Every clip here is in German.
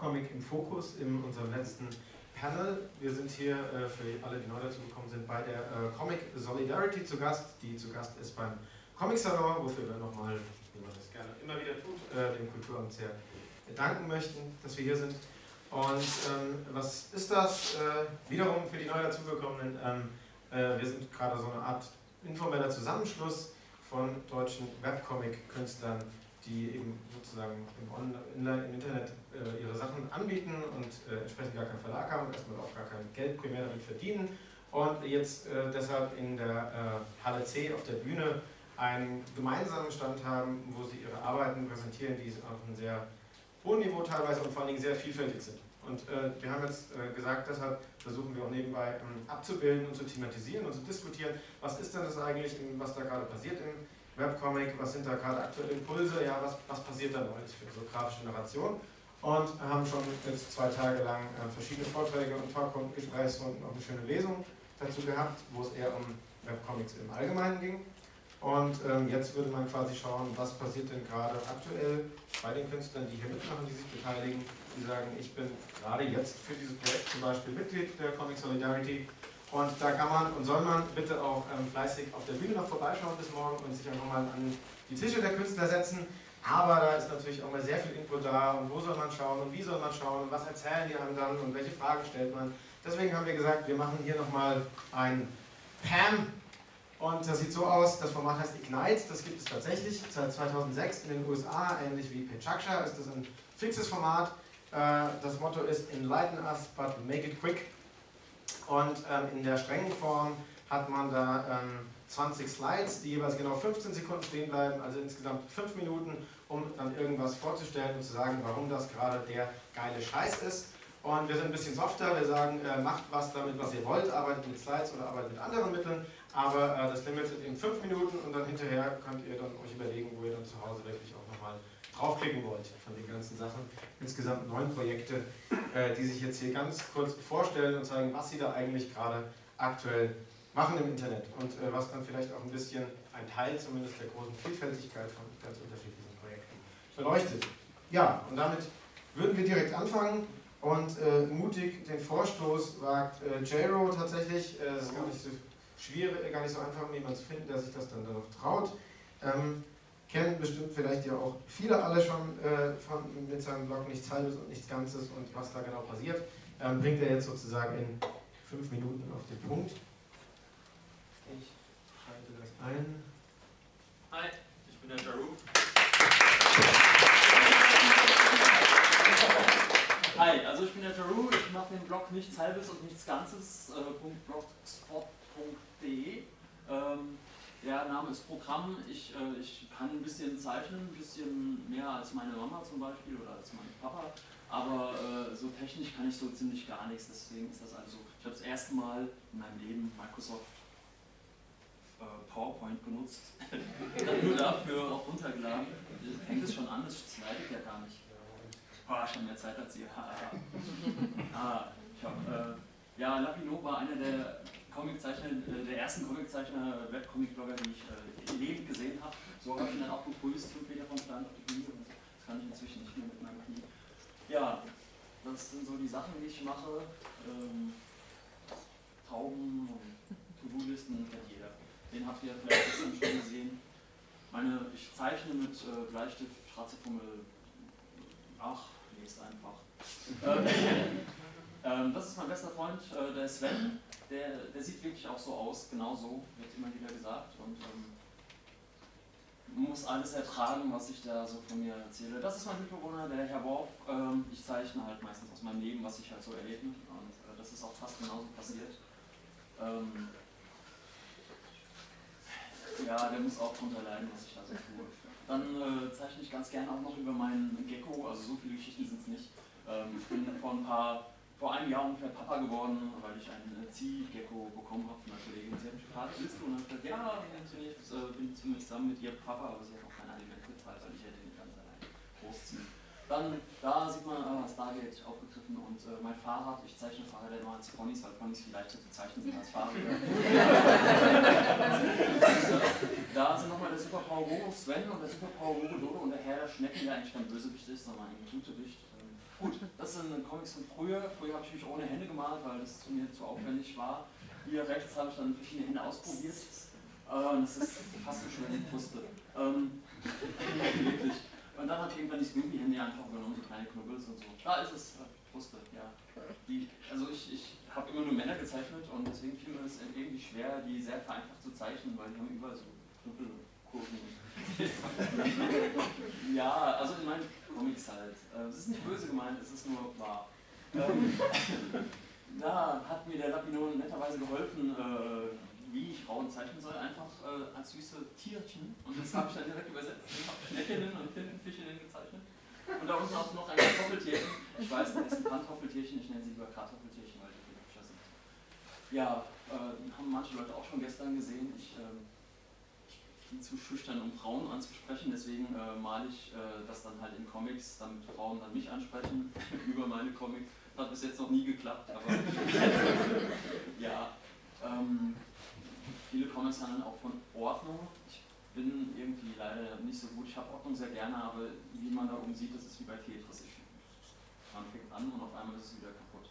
Webcomic im Fokus, in unserem letzten Panel. Wir sind hier äh, für alle, die neu dazu gekommen sind, bei der äh, Comic Solidarity zu Gast, die zu Gast ist beim Comic Salon, wofür wir nochmal, wie man das gerne immer wieder tut, äh, dem Kulturamt sehr danken möchten, dass wir hier sind. Und ähm, was ist das? Äh, wiederum für die neu dazugekommenen, ähm, äh, wir sind gerade so eine Art informeller Zusammenschluss von deutschen Webcomic-Künstlern, die eben sozusagen im, Online, im Internet äh, ihre Sachen anbieten und äh, entsprechend gar keinen Verlag haben und erstmal auch gar kein Geld primär damit verdienen und jetzt äh, deshalb in der äh, Halle C auf der Bühne einen gemeinsamen Stand haben, wo sie ihre Arbeiten präsentieren, die auf einem sehr hohen Niveau teilweise und vor allen Dingen sehr vielfältig sind. Und äh, wir haben jetzt äh, gesagt, deshalb versuchen wir auch nebenbei ähm, abzubilden und zu thematisieren und zu diskutieren, was ist denn das eigentlich, was da gerade passiert im Webcomic, was sind da gerade aktuelle Impulse, ja, was, was passiert da Neues für so grafische Narration und haben schon jetzt zwei Tage lang äh, verschiedene Vorträge und Talkrunden, Gesprächsrunden, auch eine schöne Lesung dazu gehabt, wo es eher um Webcomics im Allgemeinen ging. Und ähm, jetzt würde man quasi schauen, was passiert denn gerade aktuell bei den Künstlern, die hier mitmachen, die sich beteiligen, die sagen, ich bin gerade jetzt für dieses Projekt zum Beispiel Mitglied der Comic Solidarity und da kann man und soll man bitte auch ähm, fleißig auf der Bühne noch vorbeischauen bis morgen und sich auch nochmal an die Tische der Künstler setzen. Aber da ist natürlich auch mal sehr viel Input da und wo soll man schauen und wie soll man schauen und was erzählen die einem dann und welche Fragen stellt man. Deswegen haben wir gesagt, wir machen hier nochmal ein PAM und das sieht so aus, das Format heißt Ignite, das gibt es tatsächlich seit 2006 in den USA, ähnlich wie Pechaksha ist das ein fixes Format. Äh, das Motto ist Enlighten us, but make it quick. Und ähm, in der strengen Form hat man da ähm, 20 Slides, die jeweils genau 15 Sekunden stehen bleiben, also insgesamt 5 Minuten, um dann irgendwas vorzustellen und zu sagen, warum das gerade der geile Scheiß ist. Und wir sind ein bisschen softer, wir sagen, äh, macht was damit, was ihr wollt, arbeitet mit Slides oder arbeitet mit anderen Mitteln, aber äh, das Limit sind eben 5 Minuten und dann hinterher könnt ihr dann euch überlegen, wo ihr dann zu Hause wirklich auch nochmal draufklicken wollt von den ganzen Sachen. Insgesamt neun Projekte, äh, die sich jetzt hier ganz kurz vorstellen und zeigen, was sie da eigentlich gerade aktuell machen im Internet und äh, was dann vielleicht auch ein bisschen ein Teil zumindest der großen Vielfältigkeit von ganz unterschiedlichen Projekten beleuchtet. Ja, und damit würden wir direkt anfangen und äh, mutig den Vorstoß wagt äh, J-Ro tatsächlich. Äh, das ist gar nicht so schwierig, gar nicht so einfach, jemanden zu finden, der sich das dann, dann noch traut. Ähm, kennen bestimmt vielleicht ja auch viele alle schon äh, von, mit seinem Blog Nichts Halbes und Nichts Ganzes und was da genau passiert, ähm, bringt er jetzt sozusagen in fünf Minuten auf den Punkt. Ein. Hi, ich bin der Jaru. Hi, also ich bin der Jaru, ich mache den Blog Nichts Halbes und Nichts Ganzes, äh, blogspot.de. Ähm, der Name ist Programm. Ich, äh, ich kann ein bisschen zeichnen, ein bisschen mehr als meine Mama zum Beispiel oder als mein Papa. Aber äh, so technisch kann ich so ziemlich gar nichts. Deswegen ist das also. Ich habe das erste Mal in meinem Leben Microsoft äh, PowerPoint benutzt. nur dafür auch runtergeladen. Fängt es schon an, das leidet ja gar nicht. Ich habe mehr Zeit als ihr. ah, ich habe. Äh, ja, Lapino war einer der Comiczeichner, äh, der ersten Comiczeichner, Webcomic-Blogger, die ich äh, lebend gesehen habe. So habe ich ihn dann auch begrüßt, fünf Meter vom Stand auf die Bühne. Das kann ich inzwischen nicht mehr mit meinem Knie. Ja, das sind so die Sachen, die ich mache. Ähm, Tauben und To-Do-Listen. Den habt ihr vielleicht gestern schon gesehen. Meine, ich zeichne mit äh, Bleistift, Straßefummel. Ach, lest einfach. Ähm, ähm, das ist mein bester Freund, äh, der Sven der, der sieht wirklich auch so aus, genau so, wird immer wieder gesagt. Und ähm, muss alles ertragen, was ich da so von mir erzähle. Das ist mein Mitbewohner, der Herr Worf. Ähm, ich zeichne halt meistens aus meinem Leben, was ich halt so erlebe. Und äh, das ist auch fast genauso passiert. Ähm, ja, der muss auch drunter leiden, was ich da so tue. Dann äh, zeichne ich ganz gerne auch noch über meinen Gecko, also so viele Geschichten sind es nicht. Ähm, ich bin vor ein paar, vor einem Jahr ungefähr Papa geworden, weil ich einen Ziehgecko bekommen habe von einer Kollegin. Sie hat mich gefragt, willst du? Und dann habe ich gesagt, ja, ich äh, bin ziemlich zusammen mit ihr Papa, aber sie hat auch kein Aliment gezahlt, weil ich hätte ihn ganz allein großziehen. Dann, da sieht man äh, Stargate aufgegriffen und äh, mein Fahrrad, ich zeichne Fahrräder immer als Ponys, weil Ponys viel leichter zu zeichnen sind als Fahrräder. da sind nochmal der Superpower Robo Sven und der Superpower Robo Dodo und der Herr der Schnecken, der eigentlich kein Bösewicht ist, sondern ein Gutgewicht. Ähm, gut, das sind Comics von früher. Früher habe ich mich ohne Hände gemalt, weil das mir zu aufwendig war. Hier rechts habe ich dann verschiedene Hände ausprobiert. Äh, das ist fast so schön die Brüste. Ähm, wirklich. Und dann hat irgendwann die Snoopy-Hände einfach übernommen, so kleine Knubbels und so. Da ist es, äh, Brüste, ja. Die, also ich, ich habe immer nur Männer gezeichnet und deswegen fiel mir es irgendwie schwer, die sehr vereinfacht zu zeichnen, weil die haben überall so Knubbelkurven. ja, also in meinen Comics halt. Äh, es ist nicht böse gemeint, es ist nur wahr. Ähm, da hat mir der Lapinon netterweise geholfen, äh, wie ich Frauen zeichnen soll, einfach äh, als süße Tierchen. Und das habe ich dann direkt übersetzt. Ich habe Schneckinnen und Tintenfischinnen gezeichnet. Und da unten auch noch ein Kartoffeltierchen. Ich weiß, das ist ein Pantoffeltierchen, ich nenne sie lieber Kartoffeltierchen, weil die viel hübscher sind. Ja, äh, haben manche Leute auch schon gestern gesehen. Ich, äh, ich bin zu schüchtern, um Frauen anzusprechen, deswegen äh, male ich äh, das dann halt in Comics, damit Frauen dann mich ansprechen über meine Comics. Hat bis jetzt noch nie geklappt, aber ja. Ähm, Viele Comics handeln auch von Ordnung. Ich bin irgendwie leider nicht so gut. Ich habe Ordnung sehr gerne, aber wie man da oben sieht, das ist wie bei Tetris. Man fängt an und auf einmal ist es wieder kaputt.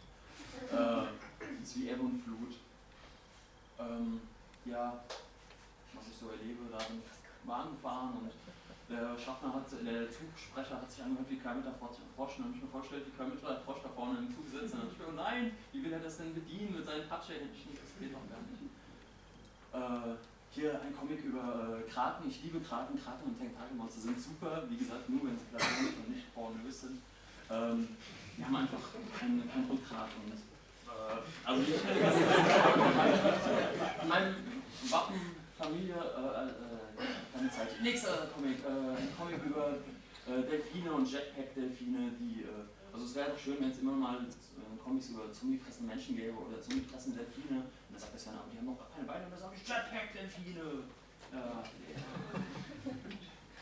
Äh, ist wie Ebbe und Flut. Ähm, ja, was ich so erlebe, da bin ich Bahn gefahren und der Schaffner hat, der Zugsprecher hat sich angehört wie Kermit der Frosch und ich mir vorgestellt, wie Kermit der Frosch da vorne im Zug sitzt und ich mir, oh nein, wie will er das denn bedienen mit seinen Patschehändchen? Das geht doch gar nicht. Äh, hier ein Comic über äh, Kraken. Ich liebe Kraken. Kraken und Tentakelmonster sind super. Wie gesagt, nur wenn sie platonisch und nicht pornös sind. Ähm, wir haben einfach kein, kein Rückgrat und äh, also nicht mein Wappen, Familie, äh, äh, keine Zeit. Nächster Comic, äh, ein Comic über äh, Delfine und Jetpack-Delfine, die, äh, also es wäre doch schön, wenn es immer mal Comics über zombiefressende Menschen gäbe oder zombiefressende Delfine dann sagt er, aber die haben gar keine Beine. Und dann sage ich, Jetpack-Delfine. Ja,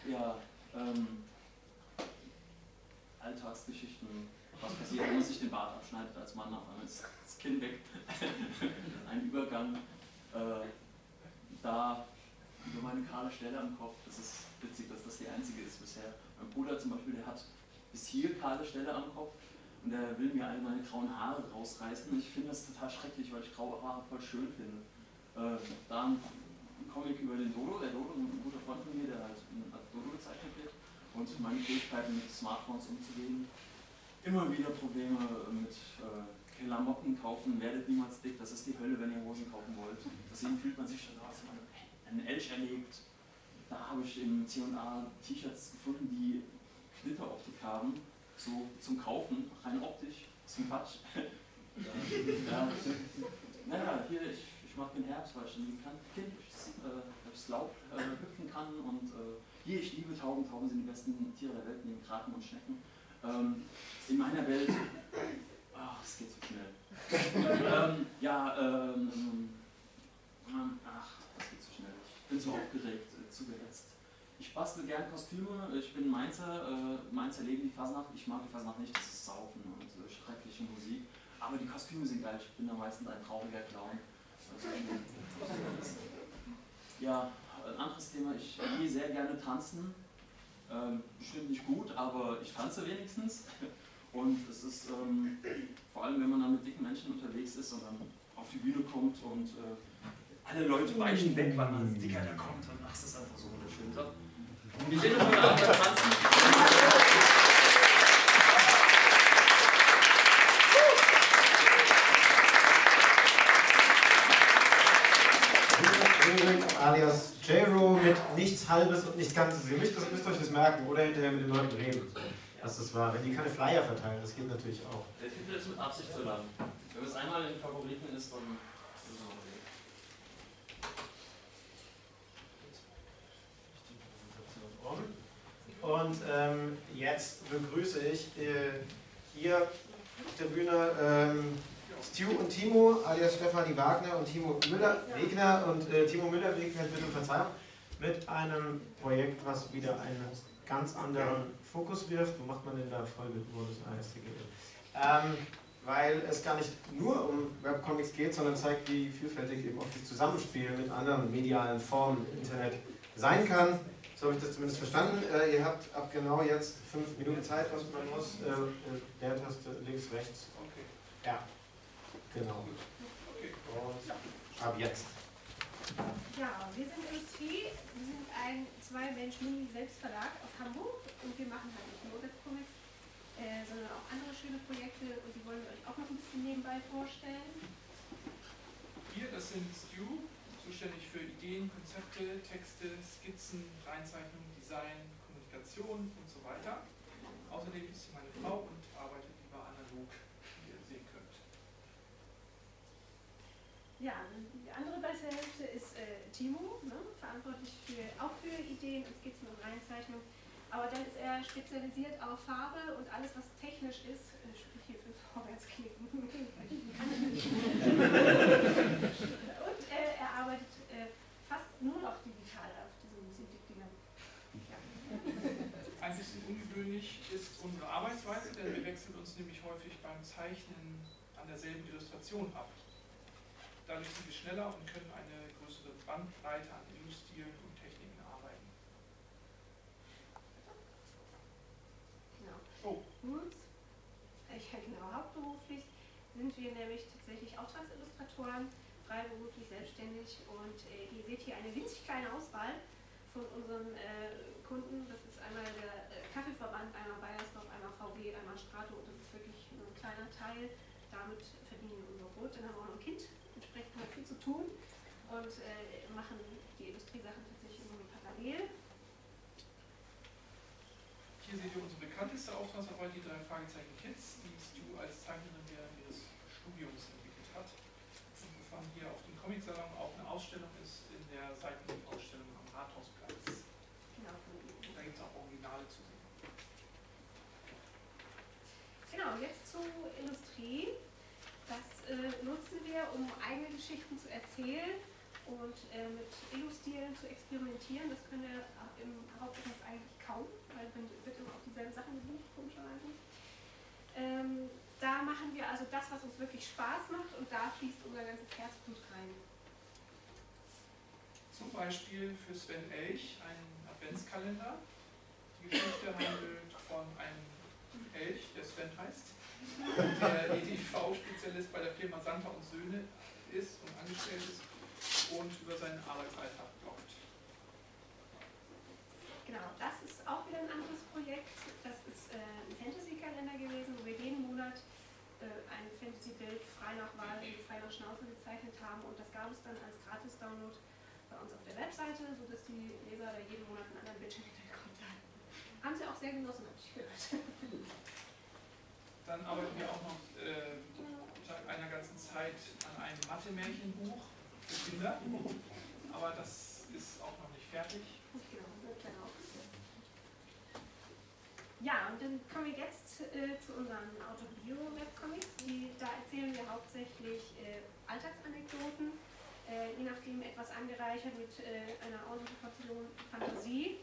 ja ähm, Alltagsgeschichten. Was passiert, wenn man sich den Bart abschneidet als Mann, auf einmal ist das Kinn weg. Ein Übergang. Äh, da über meine kahle Stelle am Kopf, das ist witzig, dass das die einzige ist bisher. Mein Bruder zum Beispiel, der hat bis hier kahle Stelle am Kopf und der will mir all meine grauen Haare rausreißen. Ich finde das total schrecklich, weil ich graue Haare voll schön finde. Äh, dann ein Comic über den Dodo, der Dodo, ein guter Freund von mir, der halt als Dodo gezeichnet wird. Und meine Fähigkeiten mit Smartphones umzugehen. Immer wieder Probleme mit äh, Klamotten kaufen, werdet niemals dick, das ist die Hölle, wenn ihr Hosen kaufen wollt. Deswegen fühlt man sich schon, als man einen Elch erlebt. Da habe ich im C&A T-Shirts gefunden, die Knitteroptik haben so zum Kaufen, rein optisch, ein Quatsch. ja, naja, hier, ich, ich mag den Herbst, weil ich kann, kind durchs, äh, Laub äh, hüpfen kann und äh, hier, ich liebe Tauben, Tauben sind die besten Tiere der Welt, neben Kraken und Schnecken. Ähm, in meiner Welt, ach, es geht so schnell. ähm, ja, ähm, ach, es geht so schnell. Ich bin zu aufgeregt, äh, zu gehetzt ich bastel gern Kostüme, ich bin Mainzer, äh, Mainzer leben die Fasnacht, ich mag die Fasnacht nicht, das ist Saufen und äh, schreckliche Musik, aber die Kostüme sind geil, ich bin da meistens ein trauriger Clown. Also, ja, ein anderes Thema, ich gehe sehr gerne tanzen, ähm, bestimmt nicht gut, aber ich tanze wenigstens. Und es ist ähm, vor allem, wenn man dann mit dicken Menschen unterwegs ist und dann auf die Bühne kommt und äh, alle Leute weichen weg, weil man dicker da kommt. Und ach, das ist einfach so wunderschön. Uns heute Abend beim Tanzen. alias J-Ro mit nichts Halbes und nichts Ganzes. Ihr müsst, das, müsst euch das merken oder hinterher mit den Leuten reden. Das ist wahr. Wenn die keine Flyer verteilen, das geht natürlich auch. Der Titel ist mit Absicht zu lang. Wenn es einmal in den Favoriten ist, dann Und ähm, jetzt begrüße ich äh, hier auf der Bühne ähm, Stu und Timo, alias Stefanie Wagner und Timo Müller-Wegner. Und äh, Timo Müller-Wegner, bitte Verzeihung, mit einem Projekt, was wieder einen ganz anderen Fokus wirft. Wo macht man denn da Vollbildmodus ASTGL? Ähm, weil es gar nicht nur um Webcomics geht, sondern zeigt, wie vielfältig eben auch das Zusammenspiel mit anderen medialen Formen im Internet sein kann. So habe ich das zumindest verstanden. Äh, ihr habt ab genau jetzt fünf Minuten Zeit, was man muss. Äh, äh Leertaste links, rechts. Okay. Ja, genau. Okay. Und ab jetzt. Ja, wir sind Industrie. Wir sind ein Zwei-Mensch-Mini-Selbstverlag aus Hamburg und wir machen halt nicht nur Webcomics, äh, sondern auch andere schöne Projekte und die wollen wir euch auch noch ein bisschen nebenbei vorstellen. Wir, das sind Stu, zuständig für Ideen, Konzepte, Texte, Skizzen, Reinzeichnungen, Design, Kommunikation und so weiter. Außerdem ist sie meine Frau und arbeitet lieber analog, wie ihr sehen könnt. Ja, die andere beste Hälfte ist äh, Timo, ne, verantwortlich für, auch für Ideen und Skizzen und Reinzeichnungen aber dann ist er spezialisiert auf Farbe und alles, was technisch ist, äh, sprich hier für Vorwärtsklicken. und äh, er arbeitet äh, fast nur noch digital auf diesen CD-Dingern. Ja. Ein bisschen ungewöhnlich ist unsere Arbeitsweise, denn wir wechseln uns nämlich häufig beim Zeichnen an derselben Illustration ab. Dadurch sind wir schneller und können eine größere Bandbreite an Illustieren uns, ich genau hauptberuflich, sind wir nämlich tatsächlich Auftragsillustratoren, freiberuflich selbstständig. Und äh, ihr seht hier eine winzig kleine Auswahl von unseren äh, Kunden. Das ist einmal der Kaffeeverband, einmal Bayersdorf, einmal VW, einmal Strato und das ist wirklich ein kleiner Teil. Damit verdienen wir unser Brot. Dann haben wir auch noch ein Kind, entsprechend haben wir viel zu tun und äh, machen die Industriesachen tatsächlich irgendwie parallel. Hier seht ihr unsere bekannteste Auftragsarbeit, die drei Fragezeichen Kids, die Stu als Zeichnerin während ihres Studiums entwickelt hat. Und wovon hier auf dem Comicsalon auch eine Ausstellung ist, in der Seitenlieb-Ausstellung am Rathausplatz. Genau. Da gibt es auch Originale zu sehen. Genau, jetzt zur Industrie. Das äh, wir, um eigene Geschichten zu erzählen und äh, mit Illustieren zu experimentieren. Das können wir im Hauptberuf eigentlich kaum weil wird immer auf dieselben Sachen gebucht, komischerweise. Ähm, da machen wir also das, was uns wirklich Spaß macht und da fließt unser ganzes Herzblut rein. Zum Beispiel für Sven Elch ein Adventskalender. Die Geschichte handelt von einem Elch, der Sven heißt, der EDV-Spezialist bei der Firma Santa und Söhne ist und angestellt ist und über seinen Arbeitsalltag bloggt. Genau, das ist auch wieder ein anderes Projekt. Das ist äh, ein Fantasy-Kalender gewesen, wo wir jeden Monat äh, ein Fantasy-Bild frei nach Wahl und frei nach Schnauze gezeichnet haben. Und das gab es dann als Gratis-Download bei uns auf der Webseite, sodass die Leser da jeden Monat einen anderen Bildschirmhintergrund hatten. Haben sie auch sehr genossen, habe ich gehört. Dann arbeiten wir auch noch äh, seit einer ganzen Zeit an einem Mathe-Märchenbuch für Kinder. Aber das ist auch noch nicht fertig. Ja, und dann kommen wir jetzt äh, zu unseren Autobio-Webcomics. Da erzählen wir hauptsächlich äh, Alltagsanekdoten, äh, je nachdem etwas angereichert mit äh, einer ordentlichen Portion Fantasie.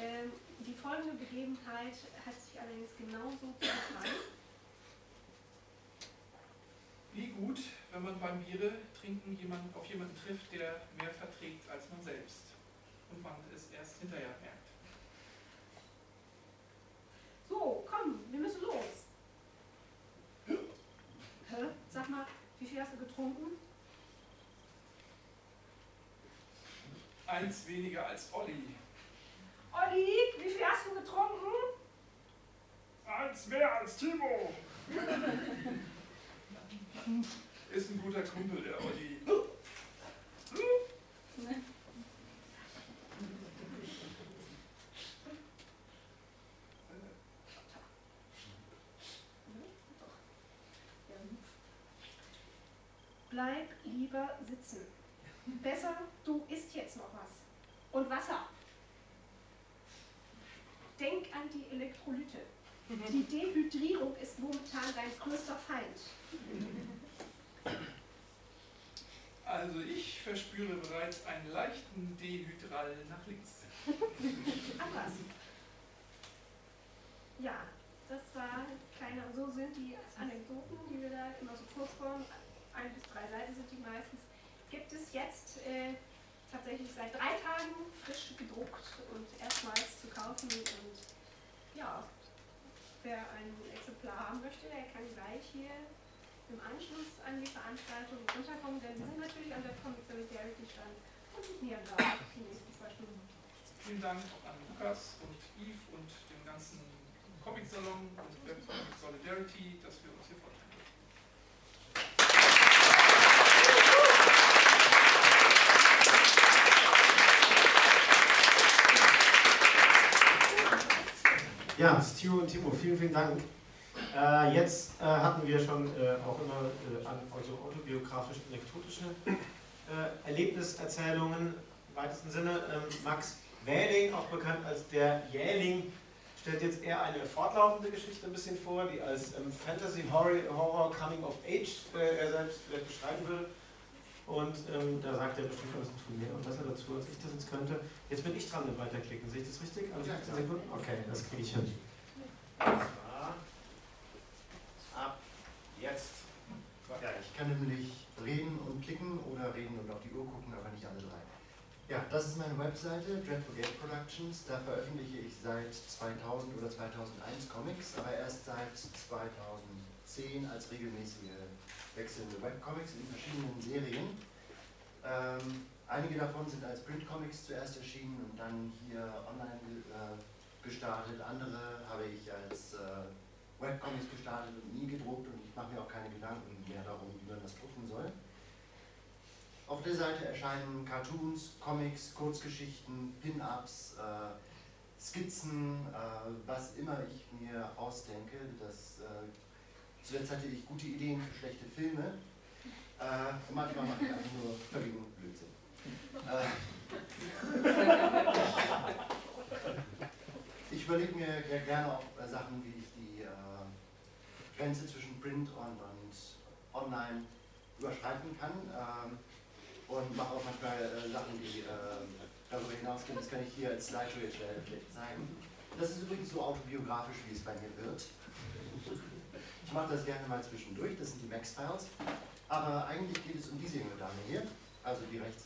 Ähm, die folgende Begebenheit hat sich allerdings genauso gefallen. Wie gut, wenn man beim Biere trinken jemand, auf jemanden trifft, der mehr verträgt als man selbst und man es erst hinterher merkt. So, komm, wir müssen los. Hä? Sag mal, wie viel hast du getrunken? Eins weniger als Olli. Olli, wie viel hast du getrunken? Eins mehr als Timo. Ist ein guter Kumpel, der Olli. bleib lieber sitzen. Besser, du isst jetzt noch was. Und Wasser. Denk an die Elektrolyte. Die Dehydrierung ist momentan dein größter Feind. Also ich verspüre bereits einen leichten Dehydral nach links. Anders. Ja, das war kleiner, so sind die Anekdoten, die wir da immer so kurz vorn, ein bis drei Seiten sind die meistens, gibt es jetzt äh, tatsächlich seit drei Tagen frisch gedruckt und erstmals zu kaufen und ja, wer ein Exemplar haben möchte, der kann gleich hier im Anschluss an die Veranstaltung runterkommen, denn wir sind natürlich an der Comic Solidarity stand und signieren da die nächsten zwei Stunden. Vielen Dank an Lukas und Yves und dem ganzen Comic-Salon und Webcomic Solidarity, dass wir uns hier vorstellen dürfen. Ja, Stu und Timo, vielen, vielen Dank. Äh, jetzt äh, hatten wir schon äh, auch immer äh, also autobiografisch anekdotische äh, Erlebniserzählungen im weitesten Sinne. Ähm, Max Wähling, auch bekannt als der Jähling, stellt jetzt eher eine fortlaufende Geschichte ein bisschen vor, die als ähm, Fantasy Horror, Horror Coming of Age äh, er selbst vielleicht beschreiben würde. Und ähm, da sagt er bestimmt bisschen viel mehr und besser dazu, als ich das jetzt könnte. Jetzt bin ich dran mit Weiterklicken. Sehe ich das richtig? Alle 15 Sekunden? Okay, das kriege ich hin. Ab jetzt. Ja, ich kann nämlich reden und klicken oder reden und auf die Uhr gucken, aber nicht alle drei. Ja, das ist meine Webseite, Dreadful Game Productions. Da veröffentliche ich seit 2000 oder 2001 Comics, aber erst seit 2010 als regelmäßige wechselnde Webcomics in verschiedenen Serien. Ähm, einige davon sind als Printcomics zuerst erschienen und dann hier online äh, gestartet. Andere habe ich als äh, Webcomics gestartet und nie gedruckt und ich mache mir auch keine Gedanken mehr darum, wie man das drucken soll. Auf der Seite erscheinen Cartoons, Comics, Kurzgeschichten, Pin-Ups, äh, Skizzen, äh, was immer ich mir ausdenke. Das, äh, zuletzt hatte ich gute Ideen für schlechte Filme. Äh, und manchmal mache ich einfach nur völligen Blödsinn. Äh, ich überlege mir gerne auch äh, Sachen, wie ich die äh, Grenze zwischen Print und, und Online überschreiten kann. Ähm, und mache auch manchmal äh, Sachen, die äh, darüber hinausgehen. Das kann ich hier als Slideshow jetzt vielleicht zeigen. Das ist übrigens so autobiografisch, wie es bei mir wird. Ich mache das gerne mal zwischendurch, das sind die Max-Files. Aber eigentlich geht es um diese junge Dame hier, also die rechts.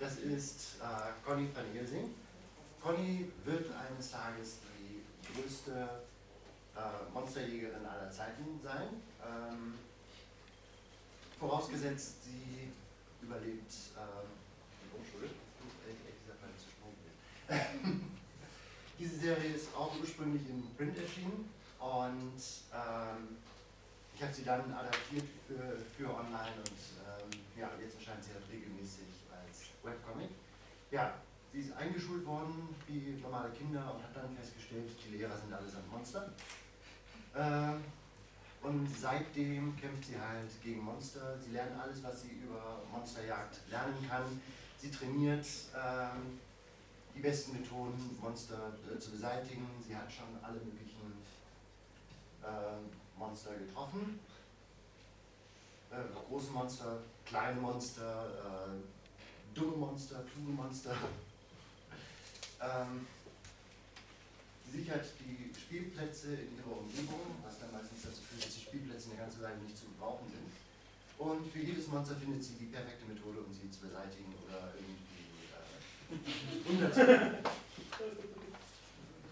Das ist äh, Conny van Helsing. Conny wird eines Tages die größte äh, Monsterjägerin aller Zeiten sein. Ähm, vorausgesetzt, sie überlebt ähm, die Unschuld. Diese Serie ist auch ursprünglich in Print erschienen und ähm, ich habe sie dann adaptiert für, für online und ähm, ja, jetzt erscheint sie halt regelmäßig als Webcomic. Ja, sie ist eingeschult worden wie normale Kinder und hat dann festgestellt, die Lehrer sind allesamt Monster. Ähm, und seitdem kämpft sie halt gegen Monster. Sie lernt alles, was sie über Monsterjagd lernen kann. Sie trainiert ähm, die besten Methoden, Monster äh, zu beseitigen. Sie hat schon alle möglichen äh, Monster getroffen. Äh, große Monster, kleine Monster, äh, dumme Monster, kluge Monster. ähm, Sie sichert die Spielplätze in ihrer Umgebung, was dann meistens dazu führt, dass die Spielplätze eine ganze Weile nicht zu gebrauchen sind. Und für jedes Monster findet sie die perfekte Methode, um sie zu beseitigen oder irgendwie äh, unterzubringen.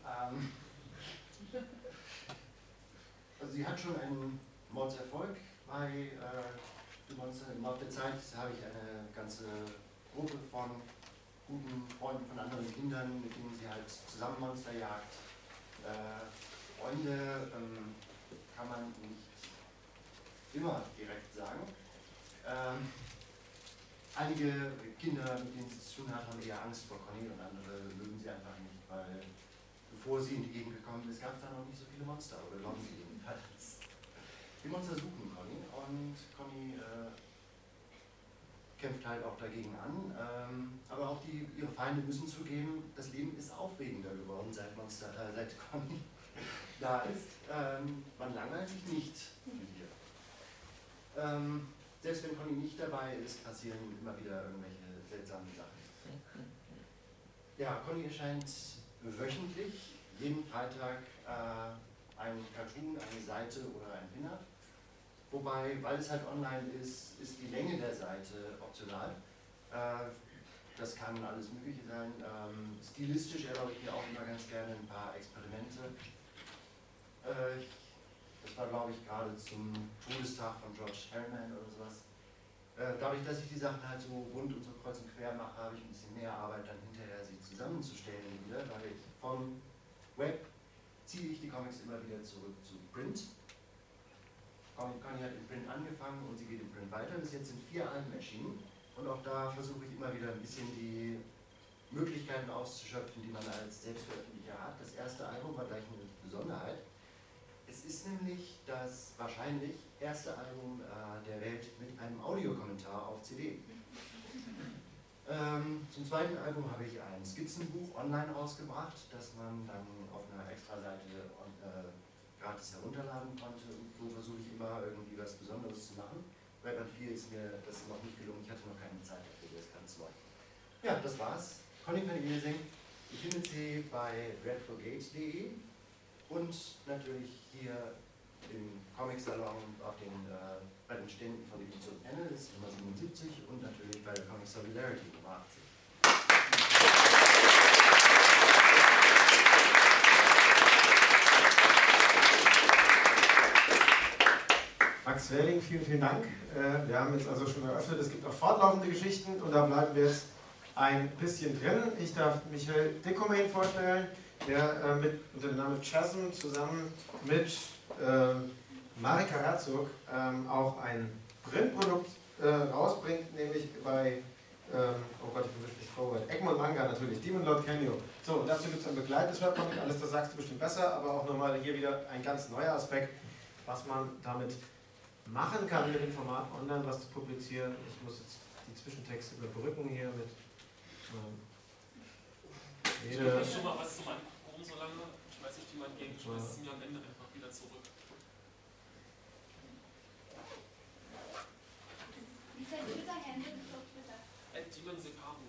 ähm, also sie hat schon einen Mordserfolg bei äh, den Monstern. Im Laufe der Zeit habe ich eine ganze Gruppe von guten Freunden von anderen Kindern, mit denen sie halt zusammen Monster jagt. Äh, Freunde ähm, kann man nicht immer direkt sagen. Ähm, einige Kinder, mit denen sie zu tun hat, haben eher Angst vor Conny und andere mögen sie einfach nicht, weil bevor sie in die Gegend gekommen ist, gab es da noch nicht so viele Monster oder jedenfalls. Die Monster suchen Conny und Conny äh, kämpft halt auch dagegen an. Ähm, aber auch die, ihre Feinde müssen zugeben, das Leben ist aufregender geworden seit Monster, äh, seit Conny da ist, ähm, man langweilt sich nicht hier. Ähm, selbst wenn Conny nicht dabei ist, passieren immer wieder irgendwelche seltsamen Sachen. Ja, Conny erscheint wöchentlich, jeden Freitag äh, ein Cartoon, eine Seite oder ein Pinner. Wobei, weil es halt online ist, ist die Länge der Seite optional. Äh, das kann alles Mögliche sein. Ähm, stilistisch erlaube ich mir auch immer ganz gerne ein paar Experimente. Äh, das war, glaube ich, gerade zum Todestag von George Harriman oder sowas. Äh, dadurch, dass ich die Sachen halt so rund und so kreuz und quer mache, habe ich ein bisschen mehr Arbeit, dann hinterher sie zusammenzustellen wieder, weil ich vom Web ziehe ich die Comics immer wieder zurück zu Print. Conny hat im Print angefangen und sie geht im Print weiter. Bis jetzt sind vier Alben erschienen und auch da versuche ich immer wieder ein bisschen die Möglichkeiten auszuschöpfen, die man als Selbstveröffentlicher hat. Das erste Album war gleich eine Besonderheit. Es ist nämlich das wahrscheinlich erste Album äh, der Welt mit einem Audiokommentar auf CD. Ähm, zum zweiten Album habe ich ein Skizzenbuch online rausgebracht, das man dann auf einer Extra-Seite äh, gratis herunterladen konnte. So versuche ich immer irgendwie was Besonderes zu machen. Bei Band 4 ist mir das noch nicht gelungen, ich hatte noch keine Zeit dafür, das ganz neu. Ja, das war's. Conny ihr singen. Ich finde sie bei dreadfulgate.de und natürlich hier im Comic-Salon auf den, äh, bei den Ständen von Edition Panels Nummer 77 und natürlich bei der Comic Solidarity Nummer 80. Max Welling, vielen, vielen Dank. Äh, wir haben jetzt also schon eröffnet, es gibt auch fortlaufende Geschichten und da bleiben wir jetzt ein bisschen drin. Ich darf Michael Dekomain vorstellen, der äh, mit, unter dem Namen Chasm zusammen mit äh, Marika Herzog ähm, auch ein Printprodukt äh, rausbringt, nämlich bei, ähm, oh Gott, ich bin wirklich forward, Egmont Manga natürlich, Demon Lord Canyon. So, und dazu gibt es ein begleitendes Webcomic, alles das sagst du bestimmt besser, aber auch nochmal hier wieder ein ganz neuer Aspekt, was man damit machen kann mit dem Format online was zu publizieren. Ich muss jetzt die Zwischentexte überbrücken hier mit ähm, Ich jede, schon mal was zu meinem Warum so lange? Ich weiß nicht, wie man geht. Ich schmeiß es mir am Ende einfach wieder zurück. Wie ist dein Twitter-Handle? Bist du auf Twitter? Demon Separo.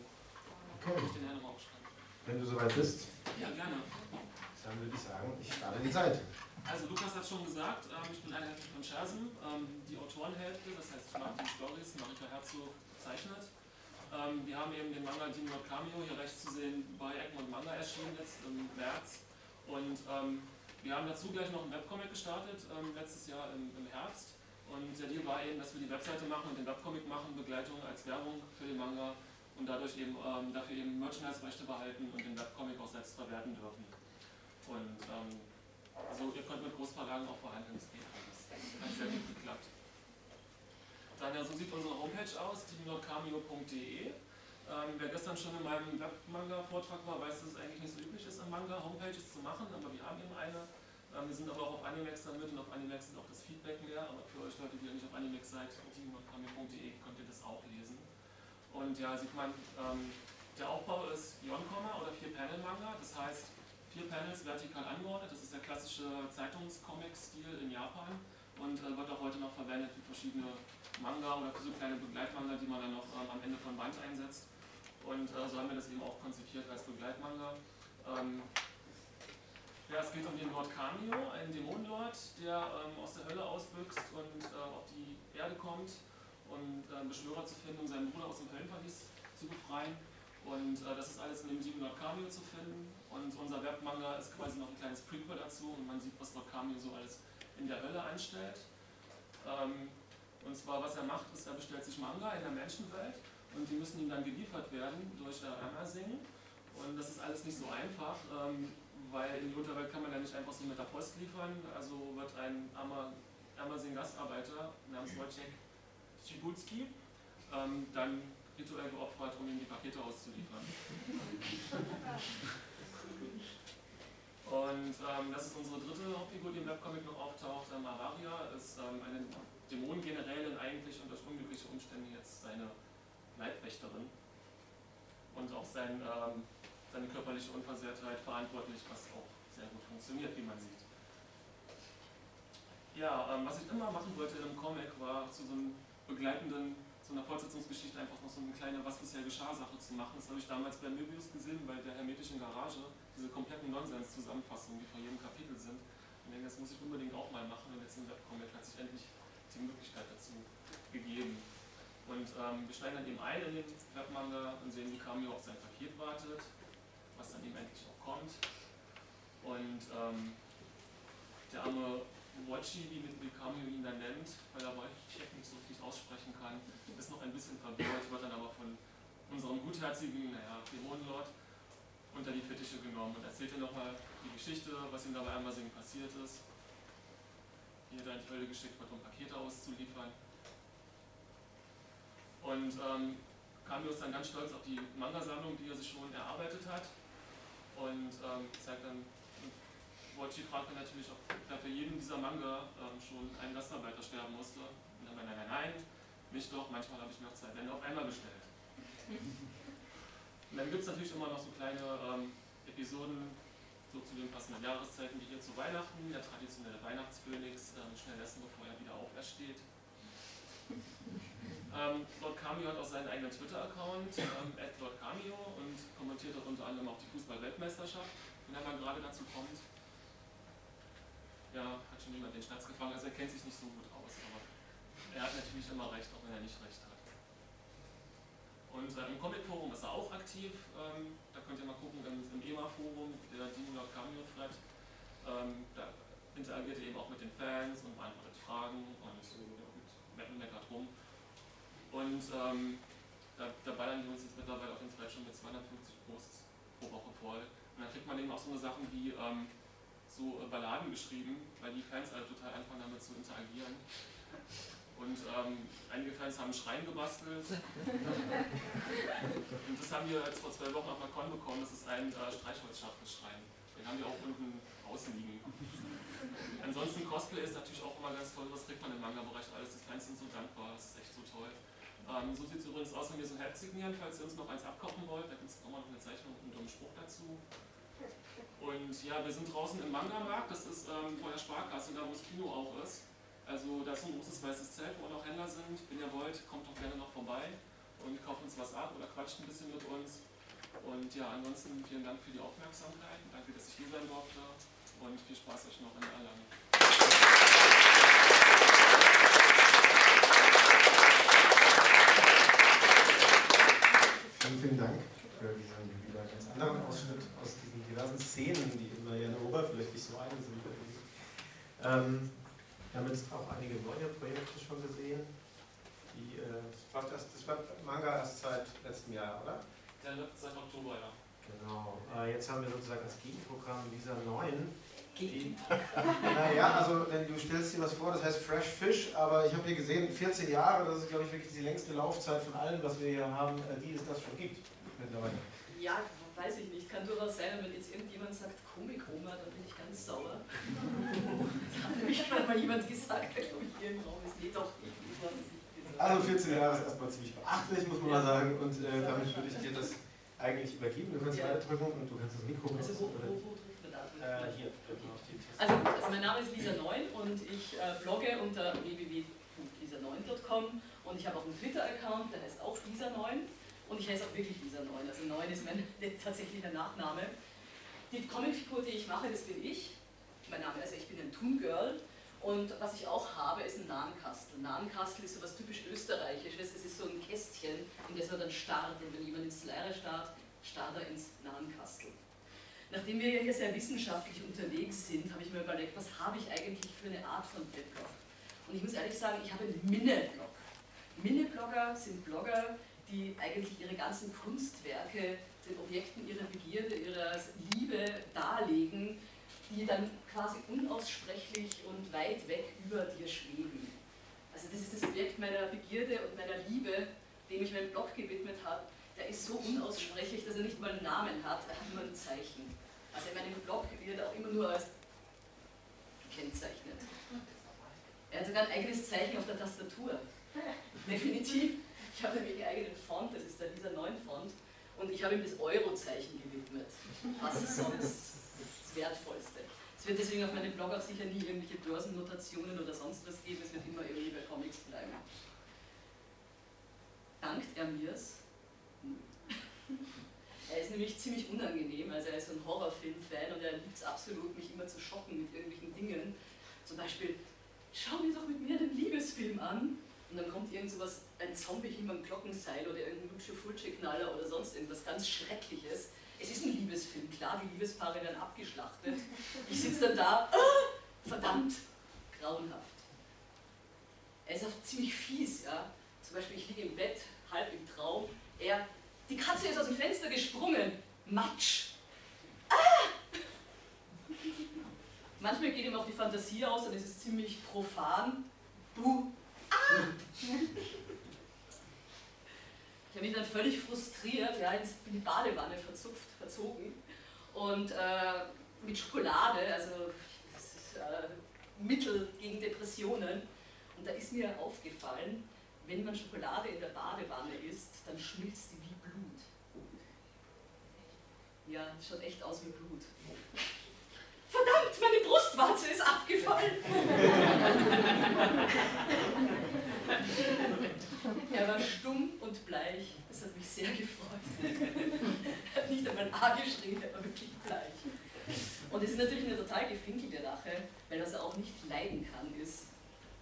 Okay. Kann ich den Herrn aufschreiben? wenn du soweit bist, Ja, gerne. dann würde ich sagen, ich starte die Zeit. Also Lukas hat schon gesagt, ähm, ich bin Einheitlich von Schersen, ähm, die Autorenhälfte, das heißt ich mache die Stories, Marika Herzog zeichnet. Ähm, wir haben eben den Manga Demon Cameo hier rechts zu sehen bei Egmont Manga erschienen jetzt im März. Und ähm, wir haben dazu gleich noch einen Webcomic gestartet, ähm, letztes Jahr im, im Herbst. Und der Deal war eben, dass wir die Webseite machen und den Webcomic machen, Begleitung als Werbung für den Manga und dadurch eben ähm, dafür eben Merchandise-Rechte behalten und den Webcomic auch selbst verwerten dürfen. Und also ihr könnt mit Großverlagen auch verhandeln, das geht alles. Hat sehr gut geklappt. Dann ja, so sieht unsere Homepage aus, teamnordcameo.de. Ähm, wer gestern schon in meinem Webmanga-Vortrag war, weiß, dass es eigentlich nicht so üblich ist, am Manga Homepages zu machen, aber wir haben eben eine. Ähm, wir sind aber auch auf Animex dann mit und auf Animex ist auch das Feedback mehr, aber für euch Leute, die ja nicht auf Animex seid, teamnordcameo.de könnt ihr das auch lesen. Und ja, sieht man, ähm, der Aufbau ist Yon-Komma oder Vier-Panel-Manga, das heißt, vier Panels vertikal angeordnet. Das ist der klassische Zeitungscomic-Stil in Japan und äh, wird auch heute noch verwendet für verschiedene Manga oder für so kleine Begleitmanga, die man dann noch ähm, am Ende von Band einsetzt. Und äh, so haben wir das eben auch konzipiert als Begleitmanga. Ähm, ja, es geht um den Lord Kamio, einen Dämonenlord, der ähm, aus der Hölle ausbüchst und äh, auf die Erde kommt und äh, Beschwörer zu finden, um seinen Bruder aus dem Höllenverlies zu befreien. Und äh, das ist alles in dem 7 Lord Cameo zu finden. Und unser Webmanga ist quasi noch ein kleines Prequel dazu und man sieht, was Cameo so alles in der Hölle anstellt. Ähm, und zwar, was er macht, ist, er bestellt sich Manga in der Menschenwelt und die müssen ihm dann geliefert werden durch Amazon. Und das ist alles nicht so einfach, ähm, weil in die Unterwelt kann man ja nicht einfach so mit der Post liefern. Also wird ein Ama Amazon-Gastarbeiter namens Wojciech Schibutski ähm, dann rituell geopfert, um ihm die Pakete auszuliefern. Und ähm, das ist unsere dritte Hauptfigur, die im Webcomic noch auftaucht. Ähm, Avaria ist ähm, eine Dämonengenerälin eigentlich und durch unglückliche Umstände jetzt seine Leibwächterin. Und auch sein, ähm, seine körperliche Unversehrtheit verantwortlich, was auch sehr gut funktioniert, wie man sieht. Ja, ähm, was ich immer machen wollte in einem Comic war zu so einem begleitenden, so einer Fortsetzungsgeschichte einfach noch so eine kleine Was bisher geschah Sache zu machen. Das habe ich damals bei Möbius gesehen, bei der hermetischen Garage, diese kompletten Nonsens-Zusammenfassungen, die vor jedem Kapitel sind. Und denke, das muss ich unbedingt auch mal machen und jetzt im Webcomic hat sich endlich die Möglichkeit dazu gegeben. Und ähm, wir steigen dann eben ein in den Webmanga und sehen, wie Cameo auf sein Paket wartet, was dann eben endlich auch kommt. Und ähm, der arme Watchi, wie, wie Cameo ihn dann nennt, weil er Wojciech nicht so richtig aussprechen kann, ist noch ein bisschen verwirrt, wird dann aber von unserem gutherzigen, naja, Dämonenlord unter die Fittiche genommen und erzählt dann nochmal die Geschichte, was ihm dabei einmal singen passiert ist. Wie er da in die Hölle geschickt wird, um Pakete auszuliefern. Und ähm, ist dann ganz stolz auf die Manga-Sammlung, die er sich schon erarbeitet hat. Und ähm, zeigt dann, Watchi fragt dann natürlich, ob da für jeden dieser Manga ähm, schon ein Gastarbeiter sterben musste. Und dann nein, nein, nein, nicht doch, manchmal habe ich mir auch zwei Bände auf einmal bestellt. Und dann gibt es natürlich immer noch so kleine ähm, Episoden, so zu den passenden Jahreszeiten wie hier zu Weihnachten, der traditionelle Weihnachtsphönix, ähm, schnell essen, bevor er wieder aufersteht. Ähm, Lord Cameo hat auch seinen eigenen Twitter-Account, ähm, Lord Cameo, und kommentiert dort unter anderem auch die Fußball-Weltmeisterschaft, wenn er mal gerade dazu kommt. Ja, hat schon jemand den Schnatz gefangen, also er kennt sich nicht so gut aus, aber er hat natürlich immer recht, auch wenn er nicht recht hat. Und äh, im Comic-Forum ist er auch aktiv, ähm, da könnt ihr mal gucken, im, im EMA-Forum, der Dino Lord Cameo-Thread, ähm, da interagiert er eben auch mit den Fans und beantwortet Fragen und ja, meckert rum. Und ähm, da, da ballern wir uns jetzt mittlerweile auf den Thread schon mit 250 Posts pro Woche voll. Und da kriegt man eben auch so eine Sachen wie ähm, so äh, Balladen geschrieben, weil die Fans alle total anfangen damit zu interagieren. Und ähm, einige Fans haben einen Schrein gebastelt. Und das haben wir jetzt vor zwei Wochen auf Macron bekommen. Das ist ein äh, Streichholzschachtelschrein. Den haben wir auch unten außen liegen. Ansonsten Cosplay ist natürlich auch immer ganz toll. Was kriegt man im Manga-Bereich alles? Die Fans sind so dankbar. Das ist echt so toll. Ähm, so sieht es übrigens aus, wenn wir so ein Heft signieren, falls ihr uns noch eins abkochen wollt. Da gibt es nochmal noch eine Zeichnung und einen Spruch dazu. Und ja, wir sind draußen im Manga-Markt. Das ist ähm, vor der Sparkasse, da wo das Kino auch ist. Also da ist ein großes weißes Zelt, wo noch Händler sind. Wenn ihr wollt, kommt doch gerne noch vorbei und kauft uns was ab oder quatscht ein bisschen mit uns. Und ja, ansonsten vielen Dank für die Aufmerksamkeit. Danke, dass ich hier sein durfte und viel Spaß euch noch in Erlangen. Vielen, vielen Dank für diesen wieder ganz anderen Ausschnitt aus diesen diversen Szenen, die immer ja nur oberflächlich so eine sind. Ähm, wir haben jetzt auch einige neue Projekte schon gesehen. Die, äh, das, erst, das war Manga erst seit letztem Jahr, oder? Ja, seit Oktober, ja. Genau. Äh, jetzt haben wir sozusagen das Gegenprogramm dieser neuen. Die, naja, also wenn du stellst dir was vor, das heißt Fresh Fish, aber ich habe hier gesehen, 14 Jahre, das ist glaube ich wirklich die längste Laufzeit von allem, was wir hier haben, äh, die es das schon gibt mittlerweile. Ja, weiß ich nicht. Kann durchaus sein, wenn jetzt irgendjemand sagt Comic-Oma, dann bin ich ganz sauer. Hat nämlich gerade mal jemand gesagt, der glaube ich hier im Raum ist. Nee, doch, ich, ich weiß es nicht gesagt. Also 14 Jahre ist erstmal ziemlich beachtlich, muss man mal sagen. Und äh, damit würde ich dir das eigentlich übergeben. Du kannst Ja. weiter drücken und du kannst das Mikro Also wo, benutzen. wo, wo drückt man da? Äh, hier, drücken auf die Taste. Also, also mein Name ist Lisa Neun und ich äh, blogge unter www.lisa9.com und ich habe auch einen Twitter-Account, der heißt auch Lisa9 und ich heiße auch wirklich Lisa 9. Also 9 ist mein tatsächlicher Nachname. Die Comicfigur, die ich mache, das bin ich. Mein Name, also ich bin ein Toon Girl und was ich auch habe, ist ein Nahnkastel. Nahnkastel ist so was typisch Österreichisches. Es ist so ein Kästchen, in das man dann starrt und wenn jemand ins Leere starrt, starrt er ins Nahnkastel. Nachdem wir ja hier sehr wissenschaftlich unterwegs sind, habe ich mir überlegt, was habe ich eigentlich für eine Art von Weblog? Und ich muss ehrlich sagen, ich habe einen Minne-Blog. Minne-Blogger sind Blogger, die eigentlich ihre ganzen Kunstwerke den Objekten ihrer Begierde, ihrer Liebe darlegen, die dann quasi unaussprechlich und weit weg über dir schweben. Also das ist das Objekt meiner Begierde und meiner Liebe, dem ich meinen Blog gewidmet habe. Der ist so unaussprechlich, dass er nicht mal einen Namen hat, er hat nur ein Zeichen. Also in meinem Blog wird er auch immer nur als gekennzeichnet. Er hat sogar ein eigenes Zeichen auf der Tastatur. Definitiv. Ich habe nämlich einen eigenen Font, das ist der Lisa 9 Font, und ich habe ihm das Euro-Zeichen gewidmet. Was ist sonst das Wertvollste? Es wird deswegen auf meinem Blog auch sicher nie irgendwelche Börsennotationen oder sonst was geben, es wird immer irgendwie bei Comics bleiben. Dankt er mir's? Er ist nämlich ziemlich unangenehm, also er ist so ein Horrorfilm-Fan und er liebt es absolut, mich immer zu schocken mit irgendwelchen Dingen. Zum Beispiel, schau mir doch mit mir den Liebesfilm an. Und dann kommt irgend sowas, ein Zombie hinter einem Glockenseil oder irgendein Lutsche-Fulsche-Knaller oder sonst irgendwas ganz Schreckliches. Es ist ein Liebesfilm, klar, die Liebespaare werden abgeschlachtet. Ich sitze dann da, ah, verdammt, grauenhaft. Er ist auch ziemlich fies, ja. Zum Beispiel, ich liege im Bett, halb im Traum, er, die Katze ist aus dem Fenster gesprungen, Matsch. Ah! Manchmal geht ihm auch die Fantasie aus, dann ist es ziemlich profan. Buh. Ah! Ich habe mich dann völlig frustriert, ja, in die Badewanne verzupft, verzogen und äh, mit Schokolade, also das ist, äh, Mittel gegen Depressionen. Und da ist mir aufgefallen, wenn man Schokolade in der Badewanne isst, dann schmilzt die wie Blut. Ja, schaut echt aus wie Blut. Verdammt, meine Brustwarze ist abgefallen. er war stumm und bleich. Das hat mich sehr gefreut. er hat nicht einmal A geschrien, er war wirklich bleich. Und es ist natürlich eine total gefinkelte Rache, weil was er auch nicht leiden kann, ist,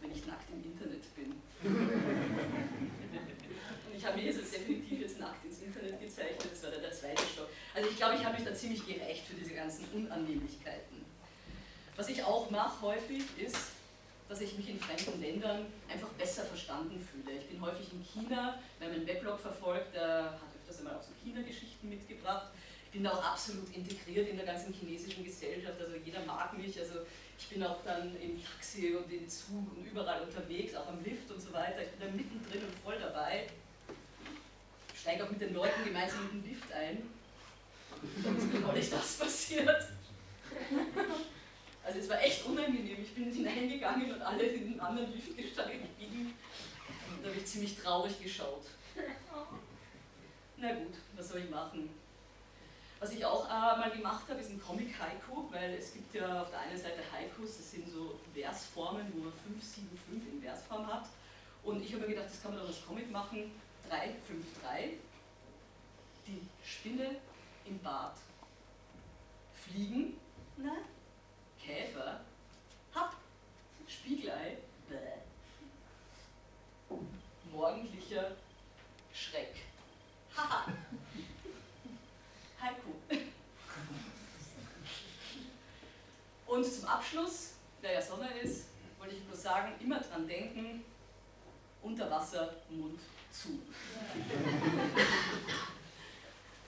wenn ich nackt im Internet bin. Und ich habe mich jetzt definitiv jetzt nackt ins Internet gezeichnet, das war dann der zweite Stock. Also ich glaube, ich habe mich da ziemlich gerecht für diese ganzen Unannehmlichkeiten. Was ich auch mache häufig ist, dass ich mich in fremden Ländern einfach besser verstanden fühle. Ich bin häufig in China, wer meinen Weblog verfolgt, der hat öfters einmal auch so China-Geschichten mitgebracht. Ich bin da auch absolut integriert in der ganzen chinesischen Gesellschaft, also jeder mag mich. Also ich bin auch dann im Taxi und im Zug und überall unterwegs, auch am Lift und so weiter. Ich bin da mittendrin und voll dabei. Steige auch mit den Leuten gemeinsam in den Lift ein. Dann ist mir neulich das passiert. Also es war echt unangenehm. Ich bin hineingegangen und alle in den anderen Lift gestiegen. Und da habe ich ziemlich traurig geschaut. Na gut, was soll ich machen? Was ich auch äh, mal gemacht habe, ist ein Comic-Haiku, weil es gibt ja auf der einen Seite Haikus, das sind so Versformen, wo man 5, 7, 5 in Versform hat. Und ich habe mir gedacht, das kann man doch als Comic machen. 3, 5, 3. Die Spinne im Bad. Fliegen. Na? Käfer. Hab. Spiegelei. Bäh. Morgendlicher Schreck. Haha. Haiku. Und zum Abschluss, da ja Sonne ist, wollte ich bloß sagen, immer dran denken, unter Wasser, Mund zu.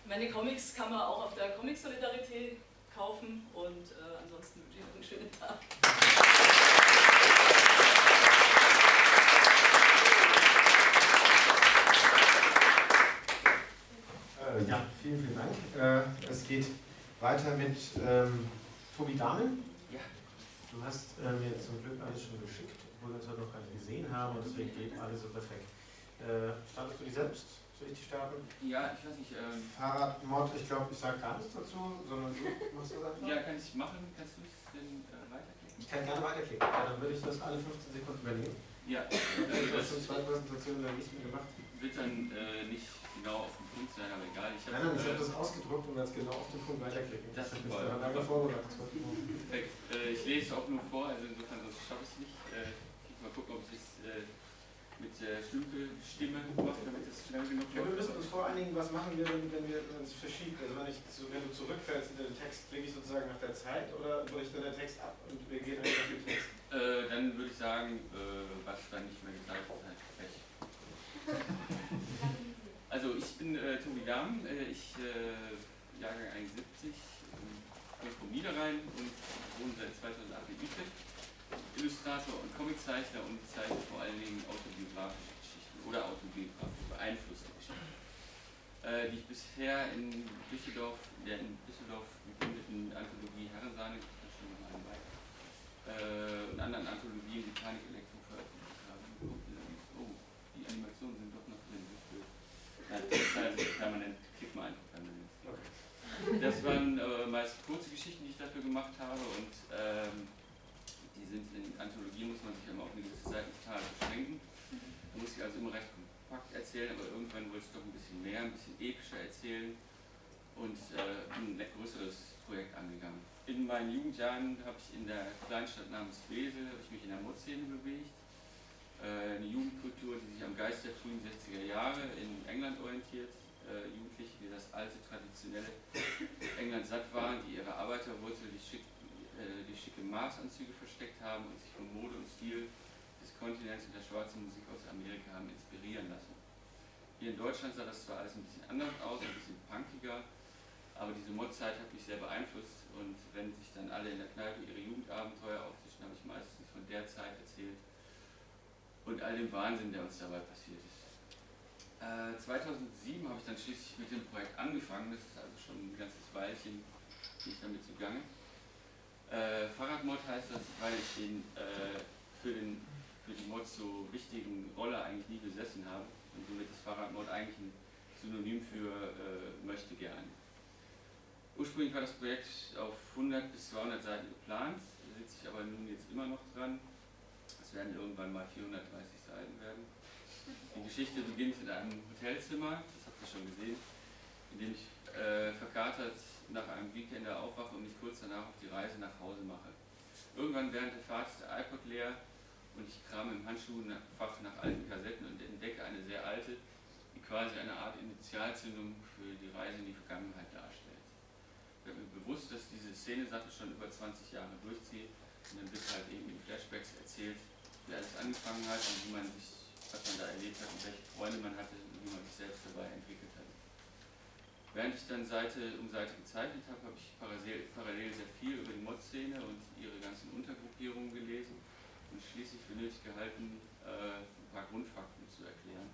Meine Comics kann man auch auf der Comic Solidarität kaufen und äh, ansonsten wünsche ich noch einen schönen Tag. Äh, ja, vielen, vielen Dank. Äh, es geht weiter mit ähm, Tobi Dahmen. Ja. Du hast äh, mir zum Glück alles schon geschickt, obwohl wir uns heute noch gar nicht gesehen haben und deswegen geht alles so perfekt. Äh, startest du die selbst? Soll ich die starten? Ja, ich weiß nicht. Ähm, Fahrradmod, ich glaube, ich sage gar nichts dazu, sondern du machst das einfach. ja, kann ich machen. Kannst du es denn äh, weiterklicken? Ich kann gerne weiterklicken. Ja, dann würde ich das alle 15 Sekunden übernehmen. Ja, Ich äh, habe das schon zwei Präsentationen lang nicht mehr gemacht. wird dann äh, nicht genau auf den Punkt sein, aber egal. Ich Nein, nein, ich habe äh, das ausgedruckt und jetzt genau auf den Punkt weiterklicken. Das ist ist toll. da lange vorbereitet. perfekt. Äh, ich lese es auch nur vor, also insofern sonst schaffe ich es nicht. Äh, ich mal gucken, ob ich es äh, mit der Stimme mache, damit es schnell genug Ja, wir müssen uns vor allen Dingen, was machen wir, wenn, wenn wir uns verschiebt? Also wenn, ich, so, wenn du zurückfällst hinter den Text, klicke ich sozusagen nach der Zeit oder bricht dann der Text ab und wir gehen einfach auf den Text? Äh, dann würde ich sagen, äh, was dann nicht mehr gezeigt wird, halt Pech. Also ich bin äh, Tobi Dahm, äh, ich äh, Jahrgang 71, ähm, komme vom Niederrhein und wohne seit 2008 in Utrecht. Illustrator und Comiczeichner und zeichne vor allen Dingen autobiografische Geschichten oder autobiografisch beeinflusste Geschichten. Äh, die ich bisher in Düsseldorf, der in Düsseldorf gegründeten Anthologie Herrensahne, äh, und anderen Anthologien, die Panik Elektro veröffentlicht haben. Oh, die Animationen sind doch noch drin. wie. Nein, das ist also permanent, klick mal einfach permanent. Das waren äh, meist kurze Geschichten, die ich dafür gemacht habe und sind in Anthologien, muss man sich ja immer auf eine gewisse Seitenzahl beschränken. Da muss ich also immer recht kompakt erzählen, aber irgendwann wollte ich doch ein bisschen mehr, ein bisschen epischer erzählen und äh, ein größeres Projekt angegangen. In meinen Jugendjahren habe ich in der Kleinstadt namens Wesel, ich mich in der Modszene bewegt. Äh, eine Jugendkultur, die sich am Geist der frühen 60er Jahre in England orientiert. Äh, Jugendliche, die das alte, traditionelle England satt waren, die ihre Arbeiterwurzel, die schick äh, die schicke Maßanzüge versteckt haben und sich vom Mode und Stil des Kontinents und der schwarzen Musik aus Amerika haben inspirieren lassen. Hier in Deutschland sah das zwar alles ein bisschen anders aus, ein bisschen punkiger, aber diese Mod-Zeit hat mich sehr beeinflusst und wenn sich dann alle in der Kneipe ihre Jugendabenteuer auftischen, habe ich meistens von der Zeit erzählt und all dem Wahnsinn, der uns dabei passiert ist. Äh, 2007 habe ich dann schließlich mit dem Projekt angefangen, das ist also schon ein ganzes Weilchen, bin ich damit zugange. Äh, Fahrradmod heißt das, weil ich den, äh, für, den, für die Mod so wichtigen Rolle eigentlich nie besessen habe und somit ist Fahrradmod eigentlich ein Synonym für äh, möchte gern. Ursprünglich war das Projekt auf 100 bis 200 Seiten geplant, sitze ich aber nun jetzt immer noch dran. Es werden irgendwann mal 430 Seiten werden. Die Geschichte beginnt in einem Hotelzimmer, das habt ihr schon gesehen, in dem ich äh, verkatert nach einem Weekender aufwache und mich kurz danach auf die Reise nach Hause mache. Irgendwann während der Fahrt ist der iPod leer und ich kram im Handschuhfach nach alten Kassetten und entdecke eine sehr alte, die quasi eine Art Initialzündung für die Reise in die Vergangenheit darstellt. Ich bin mir bewusst, dass diese Szene-Sache schon über 20 Jahre durchzieht und dann wird halt eben in Flashbacks erzählt, wie alles angefangen hat und wie man sich, was man da erlebt hat und welche Freunde man hatte und wie man sich selbst dabei entwickelt. Während ich dann Seite um Seite gezeichnet habe, habe ich parallel, parallel sehr viel über die Mod-Szene und ihre ganzen Untergruppierungen gelesen und schließlich für nötig gehalten, äh, ein paar Grundfakten zu erklären.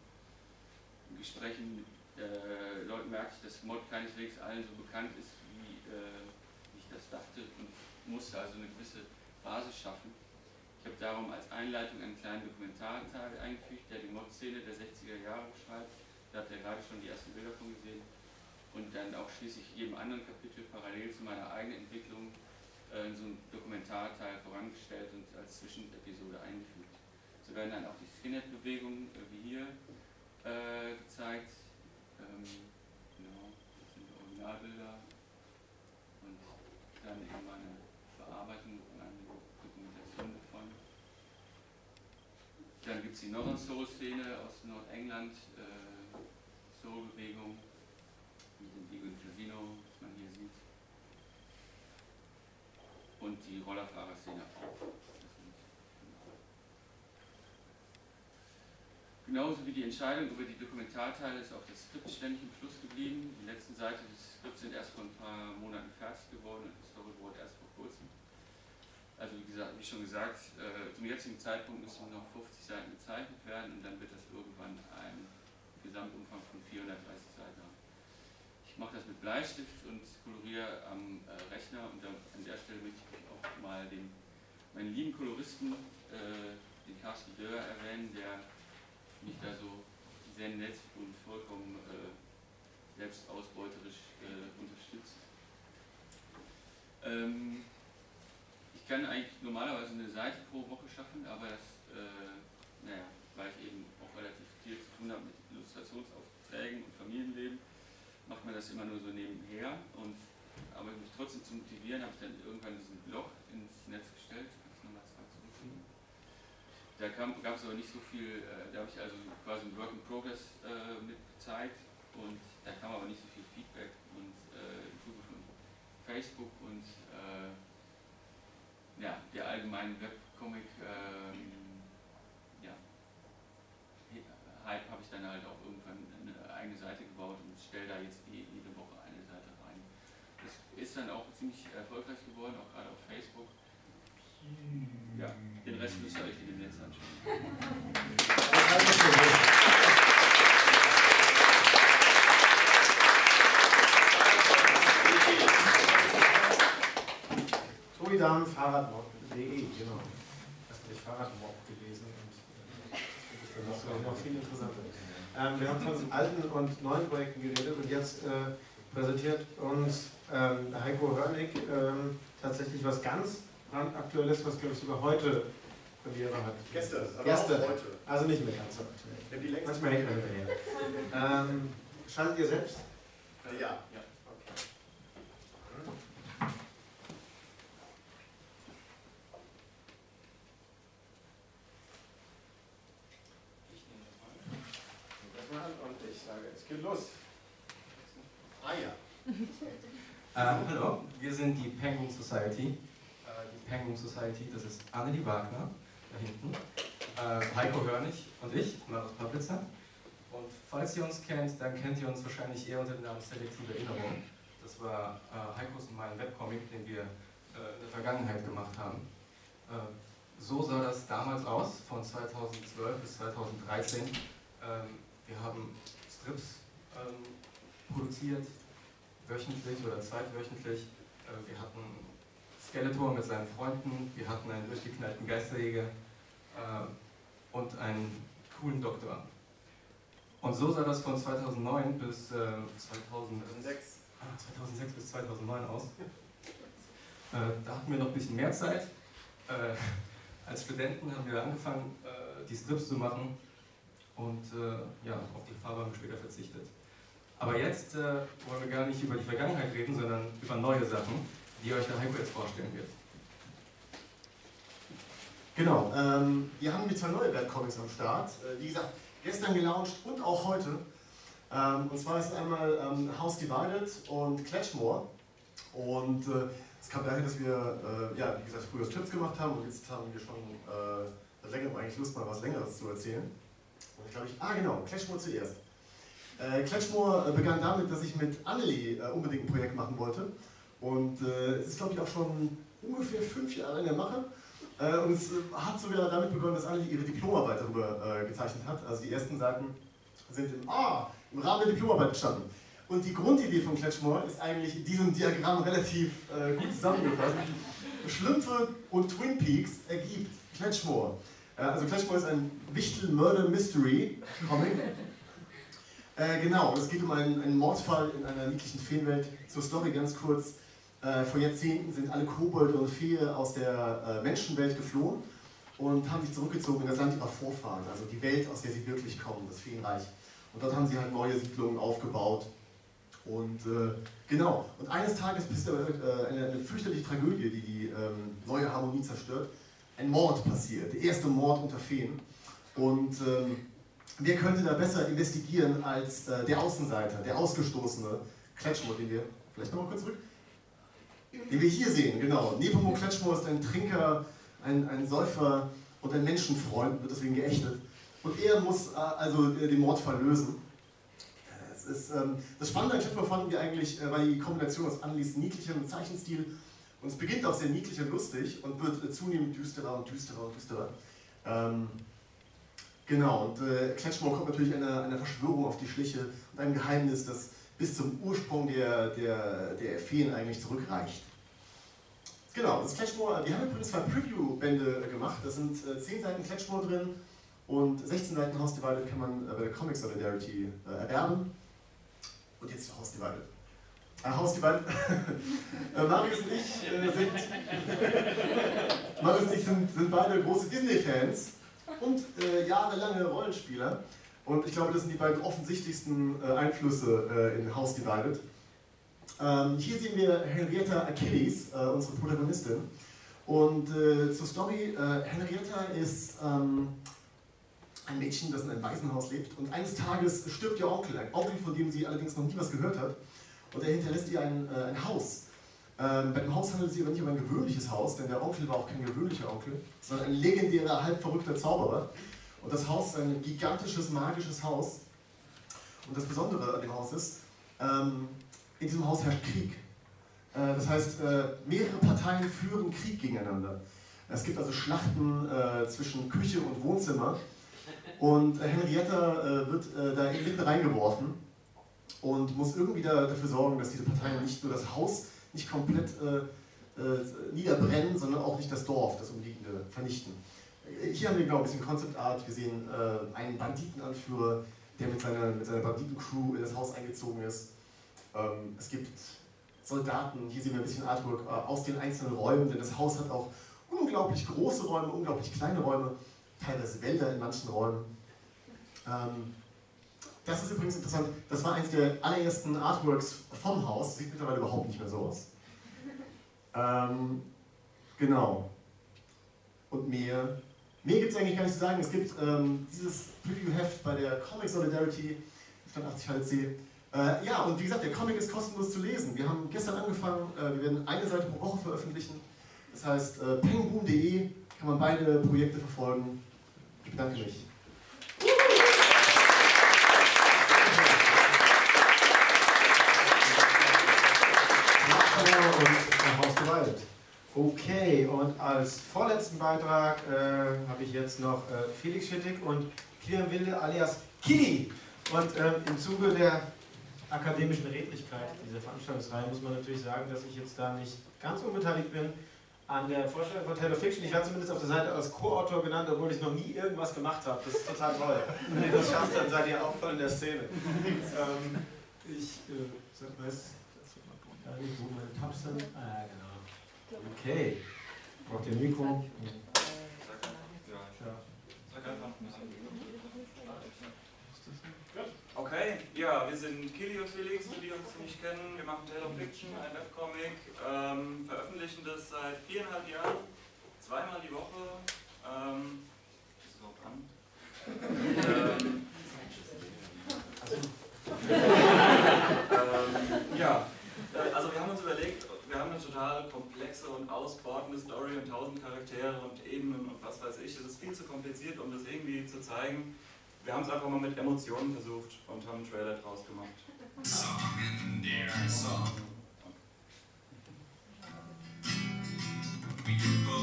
In Gesprächen mit äh, Leuten merke ich, dass Mod keineswegs allen so bekannt ist, wie äh, ich das dachte und musste also eine gewisse Basis schaffen. Ich habe darum als Einleitung einen kleinen Dokumentarteil eingefügt, der die Mod-Szene der 60er Jahre beschreibt. Da habt ihr gerade schon die ersten Bilder von gesehen. Und dann auch schließlich jedem anderen Kapitel parallel zu meiner eigenen Entwicklung äh, so einen Dokumentarteil vorangestellt und als Zwischenepisode eingefügt. So werden dann auch die Skinhead-Bewegungen äh, wie hier äh, gezeigt. Ähm, genau, das sind Originalbilder. Und dann eben meine Bearbeitung und eine Dokumentation davon. Dann gibt es die Northern Soul-Szene aus Nordengland, äh, Soul-Bewegung mit dem Eagle Casino, was man hier sieht. Und die Rollerfahrerszene auch. Genauso wie die Entscheidung über die Dokumentarteile ist auch das Skript ständig im Fluss geblieben. Die letzten Seiten des Skripts sind erst vor ein paar Monaten fertig geworden und das Storyboard erst vor kurzem. Also wie, gesagt, wie schon gesagt, äh, zum jetzigen Zeitpunkt müssen noch 50 Seiten gezeichnet werden und dann wird das irgendwann ein Gesamtumfang von 430 Seiten haben. Ich mache das mit Bleistift und koloriere am äh, Rechner und da, an der Stelle möchte ich auch mal den, meinen lieben Koloristen, äh, den Carsten Dörr, erwähnen, der mich da so sehr nett und vollkommen äh, selbstausbeuterisch äh, unterstützt. Ähm, ich kann eigentlich normalerweise eine Seite pro Woche schaffen, aber das, äh, naja, weil ich eben auch relativ viel zu tun habe mit Illustrationsaufträgen und Familienleben, macht man das immer nur so nebenher. Und, aber mich trotzdem zu motivieren, habe ich dann irgendwann diesen Blog ins Netz gestellt. Kannst zwei? Da gab es aber nicht so viel, äh, da habe ich also quasi ein Work in Progress äh, mit gezeigt und da kam aber nicht so viel Feedback und äh, im Zuge von Facebook und äh, ja, der allgemeinen Webcomic ähm, ja, Hype habe ich dann halt auch irgendwann eine eigene Seite gebaut stelle da jetzt jede Woche eine Seite rein. Das ist dann auch ziemlich erfolgreich geworden, auch gerade auf Facebook. Ja, den Rest müsst ihr euch in dem Netz anschauen. Toidam Fahrradmod.de, genau. Hast du nicht Fahrradmod gelesen und äh, das ist dann noch, noch viel interessanter. Ähm, wir haben von alten und neuen Projekten geredet und jetzt äh, präsentiert uns ähm, Heiko Hörnig ähm, tatsächlich was ganz brandaktuelles, was glaube ich sogar heute Premiere hat. Gestern, aber Gestern. auch heute. Also nicht mehr ganz so aktuell. Manchmal hängt man hinterher. ähm, schaltet ihr selbst? Äh, ja. Okay. Ich nehme das mal. Das mal an und ich sage, es geht los. Ah ja. Äh, hallo, wir sind die Penguin Society. Äh, die Penguin Society, das ist Annelie Wagner, da hinten, äh, Heiko Hörnig und ich, Marius Paplitzer. Und falls ihr uns kennt, dann kennt ihr uns wahrscheinlich eher unter dem Namen Selektive Erinnerung. Das war äh, Heikos und mein Webcomic, den wir äh, in der Vergangenheit gemacht haben. Äh, so sah das damals aus, von 2012 bis 2013. Ähm, wir haben Strips ähm, produziert, wöchentlich oder zweitwöchentlich. Äh, Wir hatten Skeletor mit seinen Freunden, wir hatten einen durchgeknallten Geisterjäger äh, und einen coolen Doktor. Und so sah das von 2009 bis äh, 2006, ah, 2006 bis 2009 aus. Äh, da hatten wir noch ein bisschen mehr Zeit. Äh, als Studenten haben wir angefangen, äh, die Strips zu machen und äh, ja, auf die wir später verzichtet. Aber jetzt äh, wollen wir gar nicht über die Vergangenheit reden, sondern über neue Sachen, die euch der Heiko jetzt vorstellen wird. Genau, ähm, wir haben mit zwei neue Webcomics am Start. Äh, wie gesagt, gestern gelauncht und auch heute. Ähm, und zwar ist es einmal ähm, House Divided und Clashmore. Und äh, es kam daher, dass wir, äh, ja, wie gesagt, früher Strips gemacht haben und jetzt haben wir schon äh, seit längerem eigentlich Lust, mal was Längeres zu erzählen. Glaube, ich, ah genau, Clashmore zuerst. Äh, Clashmore äh, begann damit, dass ich mit Annelie äh, unbedingt ein Projekt machen wollte. Und äh, es ist, glaube ich, auch schon ungefähr fünf Jahre in der Mache. Äh, und es äh, hat sogar damit begonnen, dass Annelie ihre Diplomarbeit darüber äh, gezeichnet hat. Also die ersten Seiten sind im, ah, im Rahmen der Diplomarbeit entstanden. Und die Grundidee von Kletschmore ist eigentlich in diesem Diagramm relativ gut zusammengefasst. Schlümpfe und Twin Peaks ergibt Kletschmore. Äh, also Kletschmore ist ein Wichtel-Murder-Mystery-Comic. Äh, genau, es geht um einen, einen Mordfall in einer niedlichen Feenwelt. Zur Story ganz kurz. Äh, vor Jahrzehnten sind alle Kobolde und Fee aus der äh, Menschenwelt geflohen und haben sich zurückgezogen in das Land ihrer Vorfahren, also die Welt, aus der sie wirklich kommen, das Feenreich. Und dort haben sie halt neue Siedlungen aufgebaut. Und äh, genau, und eines Tages ist aber äh, eine, eine fürchterliche Tragödie, die die ähm, neue Harmonie zerstört. Ein Mord passiert, der erste Mord unter Feen. Und ähm, wer könnte da besser investigieren als äh, der Außenseiter, der Ausgestoßene, Kletschmore, den wir, vielleicht nochmal kurz zurück, den wir hier sehen, genau. Nepomuk Kletschmore ist ein Trinker, ein, ein Säufer und ein Menschenfreund, wird deswegen geächtet. Und er muss äh, also äh, den Mordfall lösen. Ist, ähm, das Spannende an Kletschmore fanden wir eigentlich, äh, war die Kombination aus Annelies niedlichem Zeichenstil und es beginnt auch sehr niedlich und lustig und wird zunehmend düsterer und düsterer und düsterer. Ähm, genau, und äh, Kletschmore kommt natürlich einer, einer Verschwörung auf die Schliche und einem Geheimnis, das bis zum Ursprung der, der, der Feen eigentlich zurückreicht. Genau, das ist Kletschmore. Wir haben übrigens zwei Preview-Bände gemacht. Da sind äh, 10 Seiten Kletschmore drin und 16 Seiten House Divided kann man äh, bei der Comic Solidarity äh, erwerben. Und jetzt House Divided. Äh, Divided. äh, Marius und ich äh, sind, Marius und ich sind, sind beide große Disney-Fans und äh, jahrelange Rollenspieler. Und ich glaube, das sind die beiden offensichtlichsten äh, Einflüsse in House Divided. Ähm, hier sehen wir Henrietta Achilles, unsere Protagonistin. Und zur Story, Henrietta ist ähm, ein Mädchen, das in einem Waisenhaus lebt. Und eines Tages stirbt ihr Onkel, ein Onkel, von dem sie allerdings noch nie was gehört hat. Und er hinterlässt ihr ein, äh, ein Haus. Ähm, bei dem Haus handelt es sich aber nicht um ein gewöhnliches Haus, denn der Onkel war auch kein gewöhnlicher Onkel, sondern ein legendärer, halb verrückter Zauberer. Und das Haus ist ein gigantisches, magisches Haus. Und das Besondere an dem Haus ist, ähm, in diesem Haus herrscht Krieg. Äh, das heißt, äh, mehrere Parteien führen Krieg gegeneinander. Es gibt also Schlachten äh, zwischen Küche und Wohnzimmer. Und Henrietta wird da mitten reingeworfen und muss irgendwie da, dafür sorgen, dass diese Parteien nicht nur das Haus nicht komplett äh, äh, niederbrennen, sondern auch nicht das Dorf, das umliegende, vernichten. Hier haben wir, glaube ich, ein bisschen Concept Art. Wir sehen äh, einen Banditenanführer, der mit seiner, mit seiner Banditencrew in das Haus eingezogen ist. Ähm, es gibt Soldaten, hier sehen wir ein bisschen Artwork äh, aus den einzelnen Räumen, denn das Haus hat auch unglaublich große Räume, unglaublich kleine Räume, teilweise Wälder in manchen Räumen. Ähm, das ist übrigens interessant, das war eines der allerersten Artworks vom Haus, sieht mittlerweile überhaupt nicht mehr so aus. Ähm, genau. Und mehr, mehr gibt es eigentlich gar nicht zu sagen. Es gibt ähm, dieses Preview-Heft bei der Comic Solidarity, stand 80 HLC. Äh, ja, und wie gesagt, der Comic ist kostenlos zu lesen. Wir haben gestern angefangen, äh, wir werden eine Seite pro Woche veröffentlichen. Das heißt, äh, pengboom.de kann man beide Projekte verfolgen. Ich bedanke mich. Und Haus Gewalt. Okay, und als vorletzten Beitrag äh, habe ich jetzt noch äh, Felix Schittig und Kilian Wilde alias Kili. Und ähm, im Zuge der akademischen Redlichkeit dieser Veranstaltungsreihe muss man natürlich sagen, dass ich jetzt da nicht ganz unbeteiligt bin an der Vorstellung von Taylor Fiction. Ich werde zumindest auf der Seite als Co-Autor genannt, obwohl ich noch nie irgendwas gemacht habe. Das ist total toll. Wenn ihr das schafft, dann seid ihr auch voll in der Szene. Ähm, ich äh, weiß gar nicht, Tabs sind. Ah, genau. Okay. Braucht ihr ein Mikro? Okay, ja, wir sind Kili und Felix, für die uns nicht kennen. Wir machen Tale of Fiction, ein Webcomic, ähm, veröffentlichen das seit viereinhalb Jahren, zweimal die Woche. Ähm, ist es überhaupt an? ähm, ähm, ja, äh, also wir haben uns überlegt, wir haben eine total komplexe und ausbordende Story und tausend Charaktere und Ebenen und was weiß ich. Es ist viel zu kompliziert, um das irgendwie zu zeigen. Wir haben es einfach mal mit Emotionen versucht und haben einen Trailer draus gemacht. Song in der Song.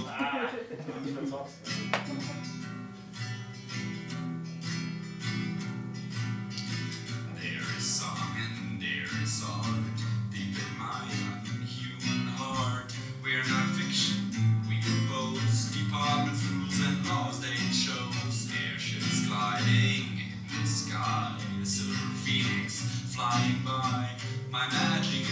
Ah. There is song and there is rules, and laws. They chose flying by. My magic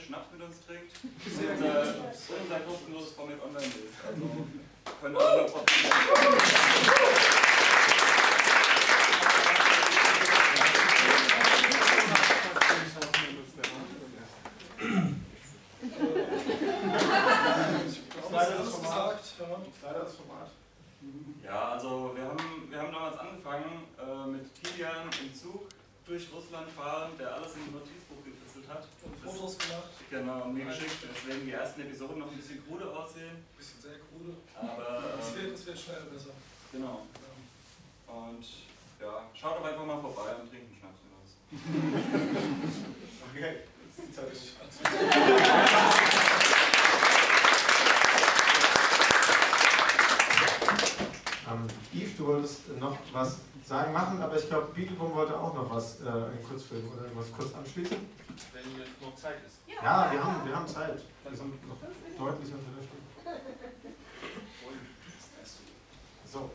Schnaps mit uns trinkt Sehr und, äh, und unser kostenloses Comic online lest. Also könnt ihr also profitieren. Leider das Format. Ja, also wir haben, wir haben damals angefangen äh, mit Kilian im Zug durch Russland fahren, der alles in ein Notizbuch gekritzelt hat. Und Fotos gemacht. Genau, und mir geschickt, deswegen die ersten Episoden noch ein bisschen krude aussehen. Ein bisschen sehr krude. Aber Es ähm, wird, es wird schnell besser. Genau. Und ja, schaut doch einfach mal vorbei und trinkt einen Schnaps mit uns. Okay, ist die Zeit. Ähm, Yves, du wolltest noch was sagen, machen, aber ich glaube, Beagleboom wollte auch noch was, äh, einen Kurzfilm oder irgendwas kurz anschließen. Wenn noch Zeit ist. Ja, wir haben, wir haben Zeit. Wir sind noch deutlich unter der Stunde. So.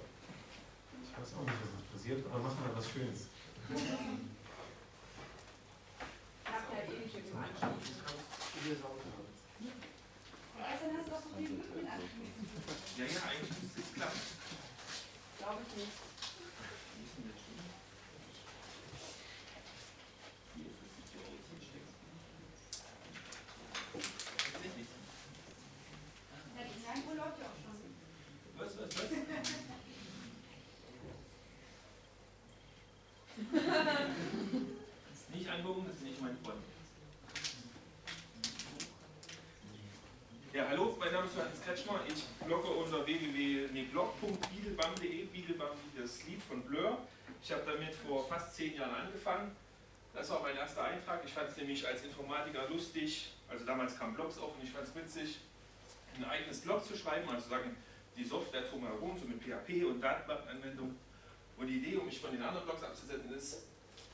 Ich weiß auch nicht, was jetzt passiert, aber machen wir was Schönes. Ich habe ja eh nicht im Anschluss. Gestern hast du doch so viel Glück mit angeschmissen. Ja, ja, eigentlich müsste es klappen. Glaube ich nicht. Ja, die Leinwurst läuft ja auch schon. Was, was, was? Das ist nicht angucken, das ist nicht mein Freund. Ja, hallo, mein Name ist Johannes Kretschmer. Ich blogge unter www.blog.beaglebum.de, Beaglebum wie das Lied von Blur. Ich habe damit vor fast zehn Jahren angefangen. Das war mein erster Eintrag. Ich fand es nämlich als Informatiker lustig. Also damals kamen Blogs auf und ich fand es witzig, ein eigenes Blog zu schreiben, also sagen, die Software drumherum, so mit PHP und Datenbankanwendung. Und die Idee, um mich von den anderen Blogs abzusetzen, ist,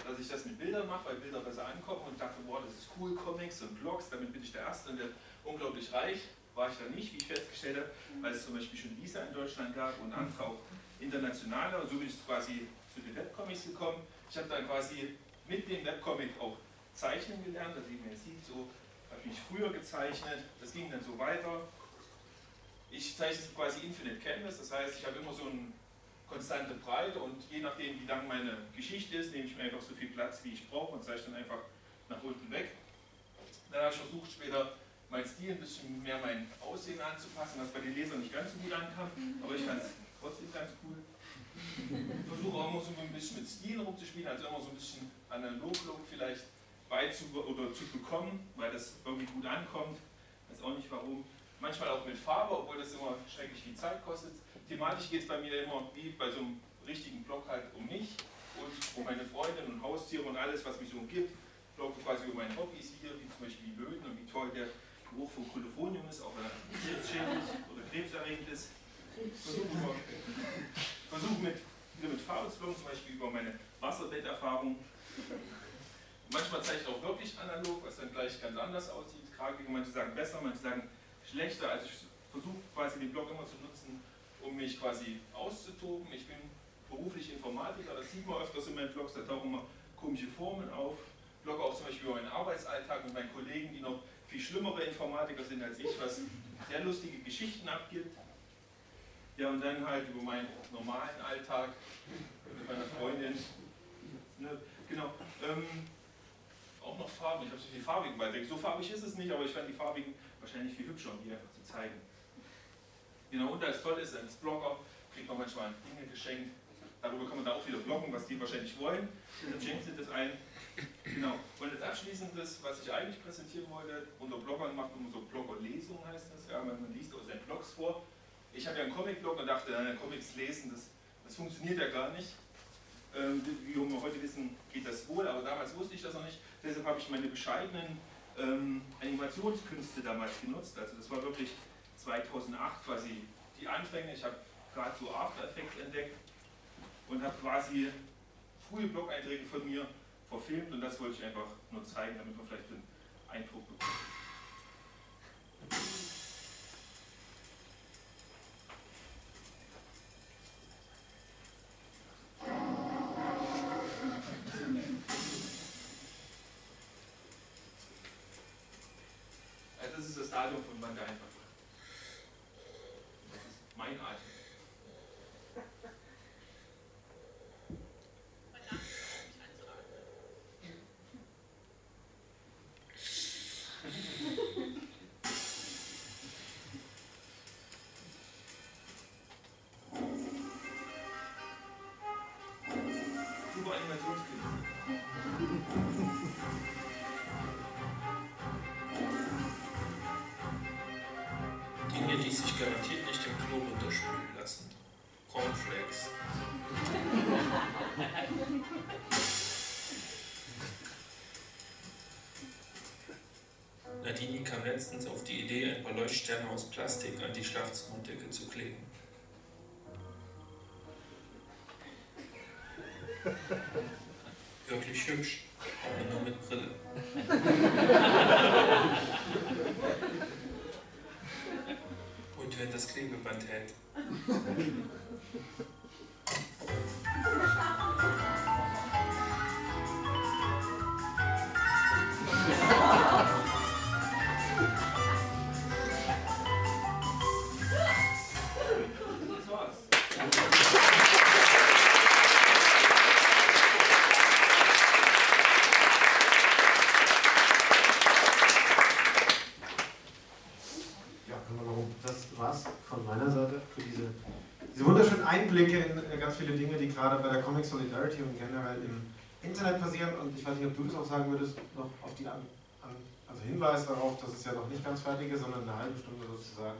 dass ich das mit Bildern mache, weil Bilder besser ankommen und dachte, boah, das ist cool, Comics und Blogs, damit bin ich der Erste und der unglaublich reich. War ich dann nicht, wie ich festgestellt habe, weil es zum Beispiel schon Lisa in Deutschland gab und andere auch internationale. Und so bin ich quasi zu den Webcomics gekommen. Ich habe dann quasi mit dem Webcomic auch zeichnen gelernt, das wie man jetzt sieht, so habe ich früher gezeichnet, das ging dann so weiter. Ich zeichne quasi Infinite Canvas, das heißt, ich habe immer so eine konstante Breite und je nachdem, wie lang meine Geschichte ist, nehme ich mir einfach so viel Platz, wie ich brauche und zeichne dann einfach nach unten weg. Dann habe ich versucht, später mein Stil ein bisschen mehr mein Aussehen anzupassen, was bei den Lesern nicht ganz so gut ankam, aber ich fand es trotzdem ganz cool. Ich versuche auch immer so ein bisschen mit Stil rumzuspielen, also immer so ein bisschen Analog-Look vielleicht beizu oder zu bekommen, weil das irgendwie gut ankommt. Weiß auch nicht warum. Manchmal auch mit Farbe, obwohl das immer schrecklich viel Zeit kostet. Thematisch geht es bei mir immer wie bei so einem richtigen Blog halt um mich und um meine Freundin und Haustiere und alles, was mich so umgibt. Ich quasi über meine Hobbys hier, wie zum Beispiel die Löwen und wie toll der Geruch von Kolophonium ist, auch wenn er krebsschädlich oder krebserregend ist. Versuche immer- versuche mit, mit bloggen, zum Beispiel über meine Wasserbetterfahrung. Manchmal zeige ich auch wirklich analog, was dann gleich ganz anders aussieht. Grafik, manche sagen besser, manche sagen schlechter. Also ich versuche quasi den Blog immer zu nutzen, um mich quasi auszutoben. Ich bin beruflich Informatiker, das sieht man öfters in meinen Blogs, da tauchen immer komische Formen auf. Blogge auch zum Beispiel über meinen Arbeitsalltag mit meinen Kollegen, die noch viel schlimmere Informatiker sind als ich, was sehr lustige Geschichten abgibt. Ja, und dann halt über meinen normalen Alltag mit meiner Freundin. Ne, genau. Ähm, auch noch Farben. Ich habe so die farbigen beiträge. So farbig ist es nicht, aber ich fand die farbigen wahrscheinlich viel hübscher, um die einfach zu zeigen. Genau, und als toll ist, als Blogger kriegt man manchmal Dinge geschenkt. Darüber kann man da auch wieder bloggen, was die wahrscheinlich wollen. Dann schenkt sie das ein. Genau. Und als abschließendes, was ich eigentlich präsentieren wollte, unter Bloggern macht man so Bloggerlesungen, heißt das. Ja, man man liest aus seinen Blogs vor. Ich habe ja einen Comic-Blog und dachte, na, Comics lesen, das, das funktioniert ja gar nicht. Ähm, wie wir heute wissen, geht das wohl, aber damals wusste ich das noch nicht. Deshalb habe ich meine bescheidenen ähm, Animationskünste damals genutzt. Also das war wirklich 2008 quasi die Anfänge. Ich habe gerade so After Effects entdeckt und habe quasi frühe Blog-Einträge von mir verfilmt und das wollte ich einfach nur zeigen, damit man vielleicht einen Eindruck bekommt. Letztens auf die Idee, ein paar Leuchtsterne aus Plastik an die Schlafzimmerdecke zu kleben. Wirklich hübsch, ganz viele Dinge, die gerade bei der Comic Solidarity und generell im Internet passieren. Und ich weiß nicht, ob du das auch sagen würdest, noch auf die an, an, also Hinweis darauf, dass es ja noch nicht ganz fertig ist, sondern eine halbe Stunde sozusagen.